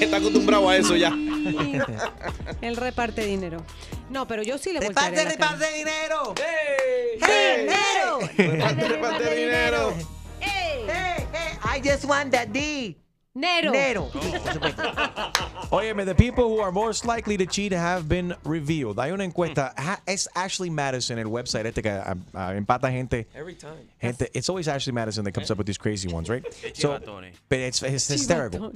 [SPEAKER 9] Está acostumbrado a eso ya. *laughs*
[SPEAKER 8] Él reparte dinero. No, pero yo sí le
[SPEAKER 10] Reparte,
[SPEAKER 8] la cara.
[SPEAKER 10] reparte dinero.
[SPEAKER 8] ¡Hey!
[SPEAKER 10] Reparte,
[SPEAKER 9] reparte dinero.
[SPEAKER 10] Hey, hey, I just want that D.
[SPEAKER 8] Nero.
[SPEAKER 10] Nero. Supuesto. *laughs*
[SPEAKER 6] Óyeme, the people who are most likely to cheat have been revealed. Hay una encuesta, ha- es Ashley Madison, el website este que ah, ah, empata gente.
[SPEAKER 11] Every time.
[SPEAKER 6] Gente, it's always Ashley Madison that comes up with these crazy ones, right? *laughs* So,
[SPEAKER 19] Chivatone.
[SPEAKER 6] but it's, it's hysterical.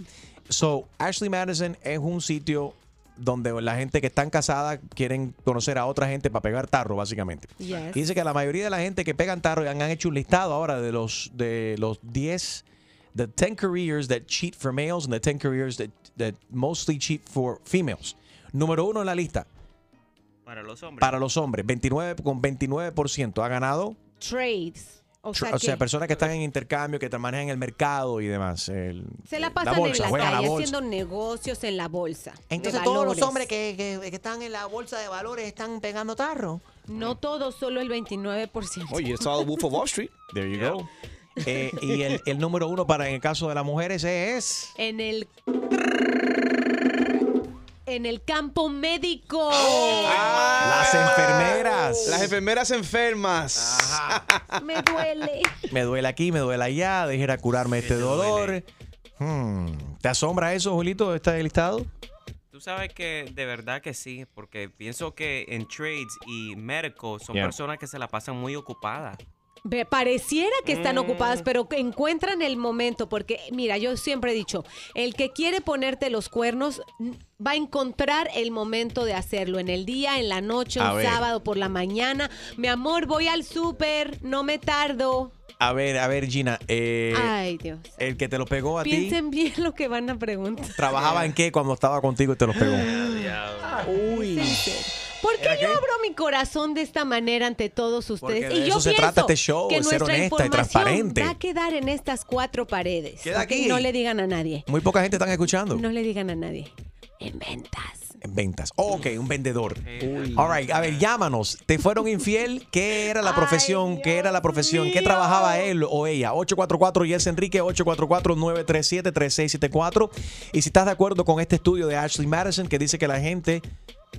[SPEAKER 6] So, Ashley Madison es un sitio donde la gente que están casada quieren conocer a otra gente para pegar tarro, básicamente.
[SPEAKER 8] Yes.
[SPEAKER 6] Y dice que la mayoría de la gente que pegan tarro han, han hecho un listado ahora de los de los 10 the 10 careers that cheat for males and the 10 careers that, that mostly cheat for females. Número uno en la lista
[SPEAKER 19] Para los hombres.
[SPEAKER 6] para los hombres, 29 con 29% ha ganado.
[SPEAKER 8] Trades. O sea,
[SPEAKER 6] O sea, personas que están en intercambio, que manejan el mercado y demás. el-
[SPEAKER 8] se la pasan
[SPEAKER 6] bolsa,
[SPEAKER 8] en la
[SPEAKER 6] la
[SPEAKER 8] calle
[SPEAKER 6] bolsa.
[SPEAKER 8] haciendo negocios en la bolsa.
[SPEAKER 10] Entonces todos los hombres que, que- que están en la bolsa de valores están pegando tarro.
[SPEAKER 8] No todos, solo el 29%.
[SPEAKER 9] Oye, it's all Wolf of Wall Street.
[SPEAKER 6] There you go. Eh, y el, el número uno para en el caso de las mujeres es.
[SPEAKER 8] En el en el campo médico.
[SPEAKER 6] Las enfermeras.
[SPEAKER 9] Las enfermeras enfermas.
[SPEAKER 8] Me duele.
[SPEAKER 6] Me duele aquí, me duele allá, deje curarme este dolor. Hmm, ¿Te asombra eso, Julito, este listado?
[SPEAKER 19] Tú sabes que de verdad que sí, porque pienso que en trades y médicos son
[SPEAKER 6] Yeah.
[SPEAKER 19] personas que se la pasan muy ocupadas.
[SPEAKER 8] Ve, Pareciera que están
[SPEAKER 19] Mm.
[SPEAKER 8] ocupadas, pero que encuentran el momento, porque mira, yo siempre he dicho, el que quiere ponerte los cuernos va a encontrar el momento de hacerlo, en el día, en la noche,
[SPEAKER 6] A
[SPEAKER 8] un
[SPEAKER 6] ver.
[SPEAKER 8] sábado por la mañana. Mi amor, voy al súper, no me tardo.
[SPEAKER 6] A ver, a ver, Gina. eh,
[SPEAKER 8] Ay, Dios.
[SPEAKER 6] el que te lo pegó a ti,
[SPEAKER 8] Piensen bien lo que van a preguntar.
[SPEAKER 6] ¿trabajaba en qué cuando estaba contigo y te lo pegó?
[SPEAKER 8] Uy. ¿Por qué yo abro mi corazón de esta manera ante todos ustedes?
[SPEAKER 6] Porque de
[SPEAKER 8] y yo
[SPEAKER 6] eso se
[SPEAKER 8] pienso
[SPEAKER 6] trata este show,
[SPEAKER 8] que
[SPEAKER 6] de ser
[SPEAKER 8] nuestra
[SPEAKER 6] honesta y
[SPEAKER 8] información
[SPEAKER 6] transparente.
[SPEAKER 8] va a quedar en estas cuatro paredes.
[SPEAKER 6] Queda aquí.
[SPEAKER 8] No le digan a nadie.
[SPEAKER 6] Muy poca gente están escuchando.
[SPEAKER 8] No le digan a nadie. En ventas.
[SPEAKER 6] En ventas. Oh, ok, un vendedor. All right, a ver, llámanos. ¿Te fueron infiel? ¿Qué era la profesión? ¿Qué era la profesión? ¿Qué trabajaba él o ella? 844 Yes Enrique, 844-937-3674. Y si estás de acuerdo con este estudio de Ashley Madison que dice que la gente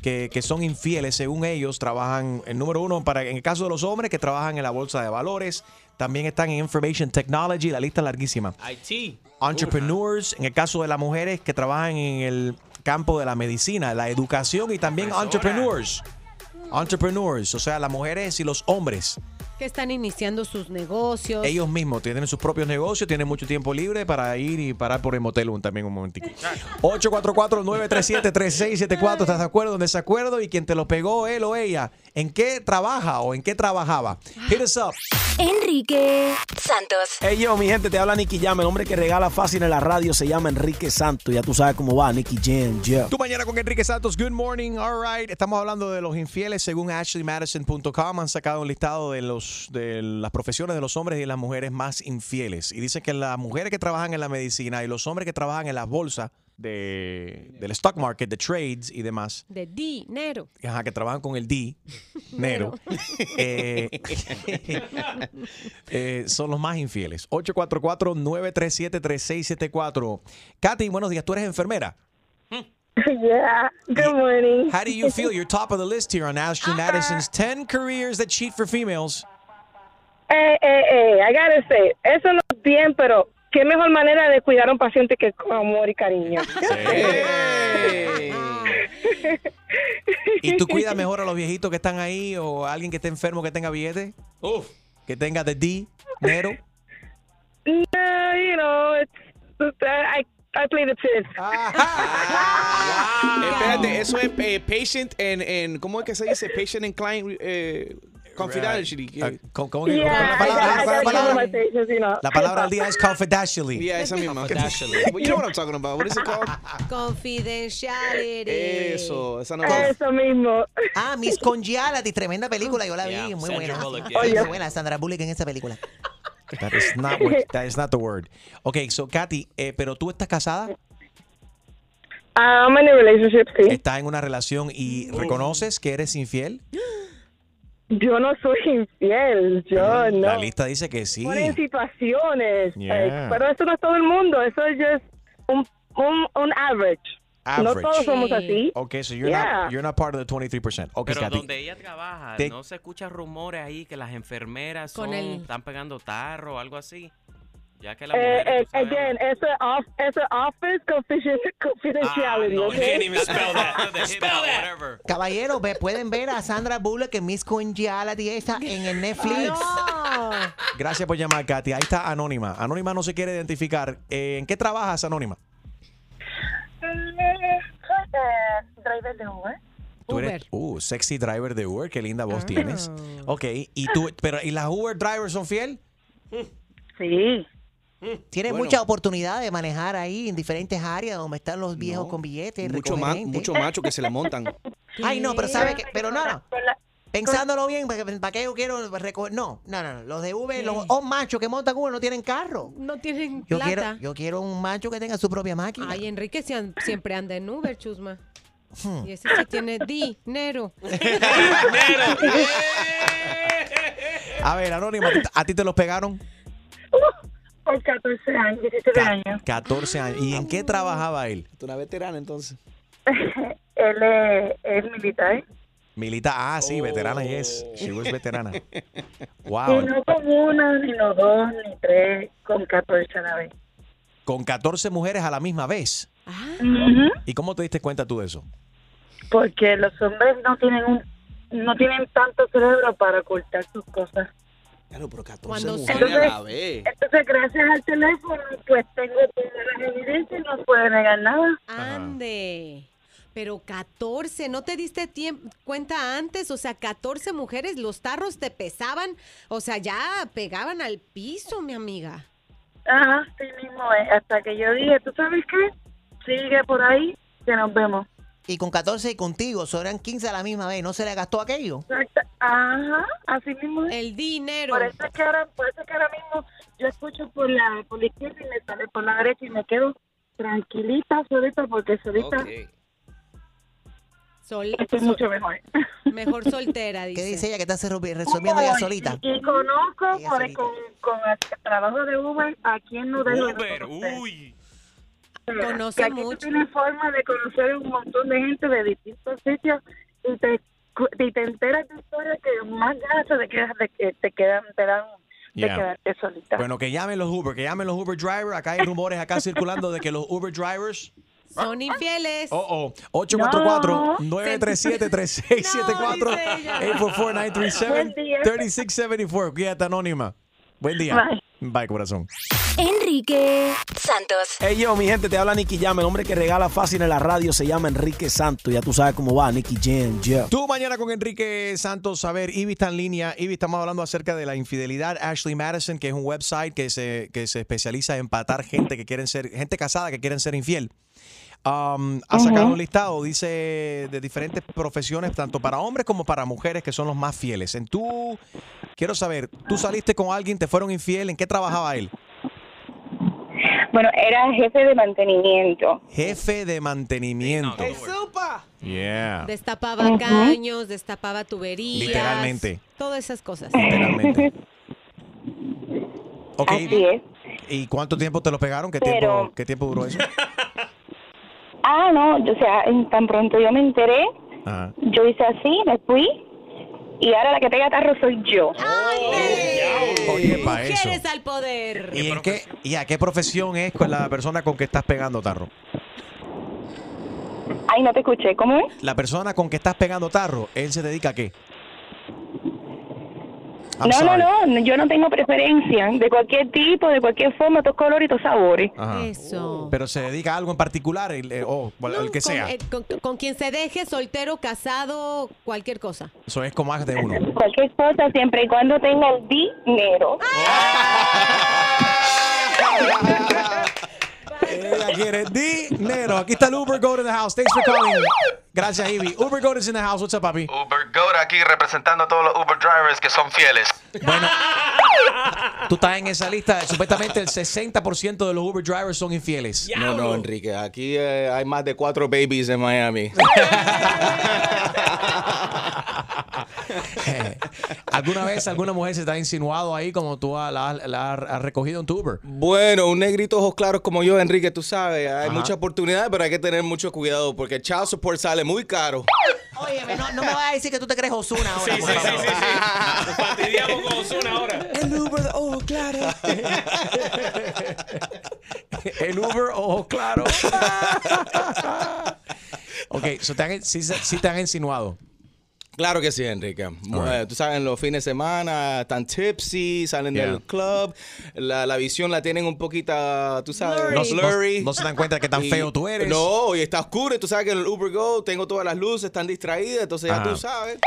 [SPEAKER 6] que, que son infieles, según ellos, trabajan, el número uno, para, en el caso de los hombres, que trabajan en la bolsa de valores, también están en Information Technology, la lista es larguísima.
[SPEAKER 11] IT.
[SPEAKER 6] Entrepreneurs, en el caso de las mujeres que trabajan en el campo de la medicina, la educación y también
[SPEAKER 19] Profesora.
[SPEAKER 6] entrepreneurs. Entrepreneurs, o sea, las mujeres y los hombres
[SPEAKER 8] Que están iniciando sus negocios.
[SPEAKER 6] Ellos mismos tienen sus propios negocios, tienen mucho tiempo libre para ir y parar por el motel un, también un momentico. 844-937-3674. ¿Estás de acuerdo? ¿Desacuerdo? Y quien te lo pegó, él o ella, ¿en qué trabaja o en qué trabajaba? Hit us up.
[SPEAKER 3] Enrique Santos.
[SPEAKER 33] Hey yo, mi gente, te habla Nicky Jam. El hombre que regala fácil en la radio se llama Enrique Santos. Ya tú sabes cómo va, Nicky Jam. Yeah.
[SPEAKER 6] Tú mañana con Enrique Santos. Good morning. All right. Estamos hablando de los infieles según ashleymadison.com. Han sacado un listado de los de las profesiones de los hombres y las mujeres más infieles. Y dice que las mujeres que trabajan en la medicina y los hombres que trabajan en las bolsas de, del stock market, de trades y demás,
[SPEAKER 8] De dinero.
[SPEAKER 6] ajá, que trabajan con el D, *laughs* Nero, eh, *laughs* eh, son los más infieles. 844-937-3674. Katy, buenos días. ¿Tú eres enfermera?
[SPEAKER 30] Yeah. Good morning.
[SPEAKER 6] How do you feel? You're top of the list here on Ashley Madison's 10 careers that cheat for females.
[SPEAKER 30] Eh, eh, eh, I gotta say, eso no es bien, pero qué mejor manera de cuidar a un paciente que con amor y cariño.
[SPEAKER 6] ¿Y tú cuidas mejor a los viejitos que están ahí o a alguien que esté enfermo que tenga billete? Uf. Que tenga de D, Nero.
[SPEAKER 30] No, you know, it's, I, I play the fifth.
[SPEAKER 9] Espérate, eso es eh, patient en, en, ¿cómo es que se dice? Patient and client eh, confidentiality.
[SPEAKER 6] Ah, ¿Cómo,
[SPEAKER 30] Yeah,
[SPEAKER 6] la palabra- la
[SPEAKER 30] gotta give
[SPEAKER 6] palabra-
[SPEAKER 30] my patients, you know.
[SPEAKER 6] La palabra del día es confidentially.
[SPEAKER 9] Yeah, esa misma. Well, *laughs* you know what I'm talking about. What is it called?
[SPEAKER 8] Confidentiality.
[SPEAKER 9] Eso, esa no
[SPEAKER 30] Eso mismo.
[SPEAKER 10] Ah, Miss Congeniality, tremenda película, yo la vi,
[SPEAKER 9] Yeah,
[SPEAKER 10] muy
[SPEAKER 9] Sandra
[SPEAKER 10] buena.
[SPEAKER 9] Bullock,
[SPEAKER 10] Muy
[SPEAKER 9] yeah. Oye.
[SPEAKER 10] buena, Sandra Bullock en esa película.
[SPEAKER 6] That is not, what- *laughs* that is not the word. Okay, so Katy, eh, pero tú estás casada,
[SPEAKER 30] I'm in a relationship, sí.
[SPEAKER 6] estás en una relación y reconoces que eres infiel. *gasps*
[SPEAKER 30] Yo no soy *laughs* infiel, yo no.
[SPEAKER 6] La lista dice que sí.
[SPEAKER 30] Ponen situaciones.
[SPEAKER 6] Yeah.
[SPEAKER 30] eh, pero eso no es todo el mundo, eso es just un, un, un average. No
[SPEAKER 6] Average.
[SPEAKER 30] todos somos así.
[SPEAKER 6] Okay, so you're
[SPEAKER 30] Yeah.
[SPEAKER 6] not you're not part of the 23%. Okay,
[SPEAKER 19] Pero donde ella trabaja,
[SPEAKER 6] Te-
[SPEAKER 19] no se escuchan rumores ahí que las enfermeras son,
[SPEAKER 30] el-
[SPEAKER 19] están pegando tarro o algo así. Ya que la
[SPEAKER 30] Eh,
[SPEAKER 19] mujer.
[SPEAKER 30] eh, again, eso es off, office confiden- confidentiality.
[SPEAKER 19] no,
[SPEAKER 30] okay?
[SPEAKER 19] you spell that. Spell that.
[SPEAKER 10] Caballeros, ve- pueden ver a Sandra Bullock en Miss Congeniality esa *laughs* en el Netflix.
[SPEAKER 6] Gracias por llamar, Katy. Ahí está Anónima. Anónima no se quiere identificar. Eh, ¿En qué trabajas, Anónima?
[SPEAKER 30] Eh, driver de Uber.
[SPEAKER 6] Tú eres uh, sexy driver de Uber, qué linda voz tienes. Ok, y tú, pero ¿y las Uber drivers son fiel?
[SPEAKER 30] Sí.
[SPEAKER 6] Bueno.
[SPEAKER 10] mucha oportunidad de manejar ahí en diferentes áreas donde están los viejos con billetes.
[SPEAKER 9] Mucho, ma mucho macho que se le montan. *laughs*
[SPEAKER 10] Ay, no, pero ¿sabe qué? Pero no, no. Pensándolo bien, ¿para qué- yo quiero recoger? No, no, no. no. Los de Uber, los oh, machos que montan Uber no tienen carro.
[SPEAKER 8] No tienen
[SPEAKER 10] Yo
[SPEAKER 8] plata.
[SPEAKER 10] quiero, yo quiero un macho que tenga su propia máquina.
[SPEAKER 8] Ay, Enrique si an- siempre anda en Uber, chusma.
[SPEAKER 10] Hmm.
[SPEAKER 8] Y ese sí tiene dinero. *laughs* *laughs*
[SPEAKER 6] A ver, Anónima, ¿a ti te los pegaron?
[SPEAKER 30] Por 14 años, 17 años.
[SPEAKER 6] 14 años. ¿Y en qué trabajaba él?
[SPEAKER 9] Tú una veterana entonces. *laughs*
[SPEAKER 30] Él es, es militar.
[SPEAKER 6] Militar. Ah, sí, veterana, yes. She was veterana. *laughs*
[SPEAKER 30] Y
[SPEAKER 6] Wow.
[SPEAKER 30] no con una, ni no dos, ni tres, con 14 a la vez.
[SPEAKER 6] Con 14 mujeres a la misma vez.
[SPEAKER 30] Ujú.
[SPEAKER 6] ¿Y cómo te diste cuenta tú de eso?
[SPEAKER 30] Porque los hombres no tienen un no tienen tanto cerebro para ocultar sus cosas.
[SPEAKER 9] Claro, pero 14
[SPEAKER 30] Cuando
[SPEAKER 9] mujeres
[SPEAKER 30] son-
[SPEAKER 9] a la vez.
[SPEAKER 30] Entonces, gracias al teléfono, pues tengo todas las evidencias y no puedo negar nada.
[SPEAKER 8] Ande. Pero 14, ¿no te diste tiemp- cuenta antes? O sea, 14 mujeres, los tarros te pesaban, o sea, ya pegaban al piso, mi amiga.
[SPEAKER 30] Ajá, sí mismo es. Hasta que yo dije, ¿tú sabes qué? Sigue por ahí, que nos vemos.
[SPEAKER 10] Y con 14 y contigo, so eran 15 a la misma vez. ¿No se le gastó aquello?
[SPEAKER 30] Exacto. Ajá, así mismo es.
[SPEAKER 8] El dinero.
[SPEAKER 30] Por eso es que ahora, por eso es que ahora mismo yo escucho por la, por la izquierda y me sale por la derecha y me quedo tranquilita, solita, porque solita
[SPEAKER 8] Sol,
[SPEAKER 30] estoy mucho mejor.
[SPEAKER 8] Mejor soltera, *laughs* dice.
[SPEAKER 10] ¿Qué dice ella que está resolvi- resolviendo ella
[SPEAKER 30] Ay,
[SPEAKER 10] solita?
[SPEAKER 30] Y conozco
[SPEAKER 10] Ella
[SPEAKER 30] por,
[SPEAKER 10] solita.
[SPEAKER 30] con, con el trabajo de Uber a quien no dejo de
[SPEAKER 19] Uber, uy.
[SPEAKER 8] Conoce
[SPEAKER 30] que aquí
[SPEAKER 8] mucho.
[SPEAKER 30] tú tienes forma de conocer un montón de gente de distintos sitios y te, y te enteras de historias que más ganas te quedas de que te quedan te dan de
[SPEAKER 6] Yeah.
[SPEAKER 30] quedarte solita.
[SPEAKER 6] Bueno, que llamen los Uber, que llamen los Uber drivers. Acá hay rumores acá circulando de que los Uber drivers
[SPEAKER 8] Son infieles.
[SPEAKER 6] Oh, oh. 844-937-3674. 844-937-3674. Quédate anónima. Buen día.
[SPEAKER 3] Bye.
[SPEAKER 6] Bye, corazón.
[SPEAKER 3] Enrique Santos.
[SPEAKER 33] Hey yo, mi gente, te habla Nicky Jam. El hombre que regala fácil en la radio se llama Enrique Santos. Ya tú sabes cómo va, Nicky Jam, Jeff.
[SPEAKER 6] Tú mañana con Enrique Santos. A ver, Ivy está en línea. Ivy, estamos hablando acerca de la infidelidad. Ashley Madison, que es un website que se, que se especializa en empatar gente que quieren ser, gente casada que quieren ser infiel. Um, ha sacado un listado, dice, de diferentes profesiones, tanto para hombres como para mujeres, que son los más fieles. En tú, quiero saber, tú saliste con alguien, te fueron infiel, ¿en qué trabajaba él?
[SPEAKER 34] Bueno, era jefe de mantenimiento.
[SPEAKER 6] Jefe de mantenimiento. Yeah.
[SPEAKER 8] Destapaba caños, destapaba tuberías.
[SPEAKER 6] Literalmente.
[SPEAKER 8] Todas esas cosas.
[SPEAKER 6] Literalmente. *laughs* Ok.
[SPEAKER 34] Así es.
[SPEAKER 6] ¿Y cuánto tiempo te lo pegaron? ¿Qué,
[SPEAKER 34] Pero-
[SPEAKER 6] tiempo, ¿qué tiempo duró eso? *laughs*
[SPEAKER 34] Ah, no, o sea, en tan pronto yo me enteré,
[SPEAKER 6] Ajá.
[SPEAKER 34] yo hice así, me fui, y ahora la que pega tarro soy yo.
[SPEAKER 6] Oye, pa' eso.
[SPEAKER 8] Mujeres al poder.
[SPEAKER 6] ¿Y, en qué, ¿Y a qué profesión es con la persona con que estás pegando tarro?
[SPEAKER 34] Ay, no te escuché, ¿cómo es?
[SPEAKER 6] La persona con que estás pegando tarro, ¿él se dedica a qué? I'm
[SPEAKER 34] no,
[SPEAKER 6] sorry.
[SPEAKER 34] no, no, yo no tengo preferencia de cualquier tipo, de cualquier forma, todos colores y todos sabores.
[SPEAKER 6] Ajá.
[SPEAKER 8] Eso.
[SPEAKER 6] Pero se dedica a algo en particular, el- eh, o el que
[SPEAKER 8] Con,
[SPEAKER 6] sea.
[SPEAKER 8] con- con quien se deje, soltero, casado, cualquier cosa.
[SPEAKER 6] Eso es con más de uno.
[SPEAKER 34] Cualquier cosa, siempre y cuando tenga el dinero. *laughs*
[SPEAKER 6] Ella quiere dinero. Aquí está el Uber Goat in the house. Thanks for calling. Gracias, Ivy. Uber Goat is in the house. What's up, papi?
[SPEAKER 7] Uber Goat aquí representando a todos los Uber drivers que son fieles.
[SPEAKER 6] Tú estás en esa lista. Supuestamente el 60% de los Uber drivers son infieles.
[SPEAKER 9] No, no, Enrique. Aquí eh, hay más de cuatro babies en Miami. *laughs* *laughs* *laughs*
[SPEAKER 6] ¿Alguna vez alguna mujer se te ha insinuado ahí como tú la, la- la has recogido en tu Uber?
[SPEAKER 9] Bueno, un negrito ojos claros como yo, Enrique, tú sabes, hay
[SPEAKER 6] Ajá.
[SPEAKER 9] mucha oportunidad, pero hay que tener mucho cuidado porque el child support sale muy caro.
[SPEAKER 10] Óyeme, no, no me vas a decir que tú te crees Osuna ahora.
[SPEAKER 11] Sí, sí, sí, sí, sí. Nos fastidiamos con Ozuna ahora.
[SPEAKER 10] El Uber, oh, claro. *laughs*
[SPEAKER 6] El Uber, ojo claro. *laughs* ok, so te han, sí, sí te han insinuado.
[SPEAKER 9] Claro que sí, Enrique. Mu- eh, Tú sabes, en los fines de semana están tipsy, salen
[SPEAKER 6] Yeah.
[SPEAKER 9] del club, la, la visión la tienen un poquito, tú sabes,
[SPEAKER 6] No,
[SPEAKER 9] blurry.
[SPEAKER 6] no- no se dan cuenta de qué tan
[SPEAKER 9] Y-
[SPEAKER 6] feo tú eres.
[SPEAKER 9] No, y está oscuro, y tú sabes que en el Uber Go tengo todas las luces, están distraídas, entonces ya
[SPEAKER 6] Ajá.
[SPEAKER 9] tú sabes.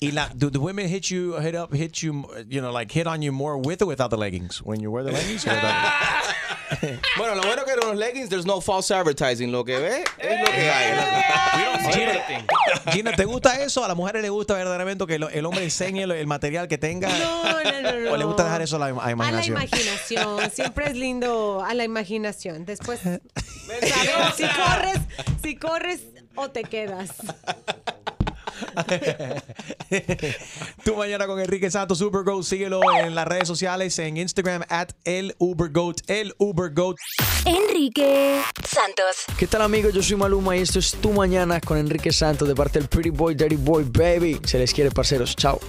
[SPEAKER 6] Y la, do the women hit you, hit up, hit you, you know, like hit on you more with or without the leggings? When you wear the leggings? *laughs* *laughs*
[SPEAKER 9] Bueno, lo bueno que en los leggings there's no false advertising, lo que ves es lo que hay.
[SPEAKER 6] Gina, Gina, ¿te gusta eso? ¿A las mujeres les gusta verdaderamente que el hombre enseñe el material que tenga?
[SPEAKER 8] No, no, no, no. *laughs*
[SPEAKER 6] ¿O le gusta dejar eso a la, a la
[SPEAKER 8] A la
[SPEAKER 6] imaginación?
[SPEAKER 8] imaginación. Siempre es lindo a la imaginación. Después, *laughs* saber si corres, si corres o te quedas.
[SPEAKER 6] Tú mañana con Enrique Santos, Ubergoat, síguelo en las redes sociales, en Instagram, at el Ubergoat, el Ubergoat.
[SPEAKER 3] Enrique Santos.
[SPEAKER 35] ¿Qué tal amigos? Yo soy Maluma y esto es Tu Mañana con Enrique Santos de parte del Pretty Boy, Dirty Boy, Baby. Se les quiere, parceros. Chao.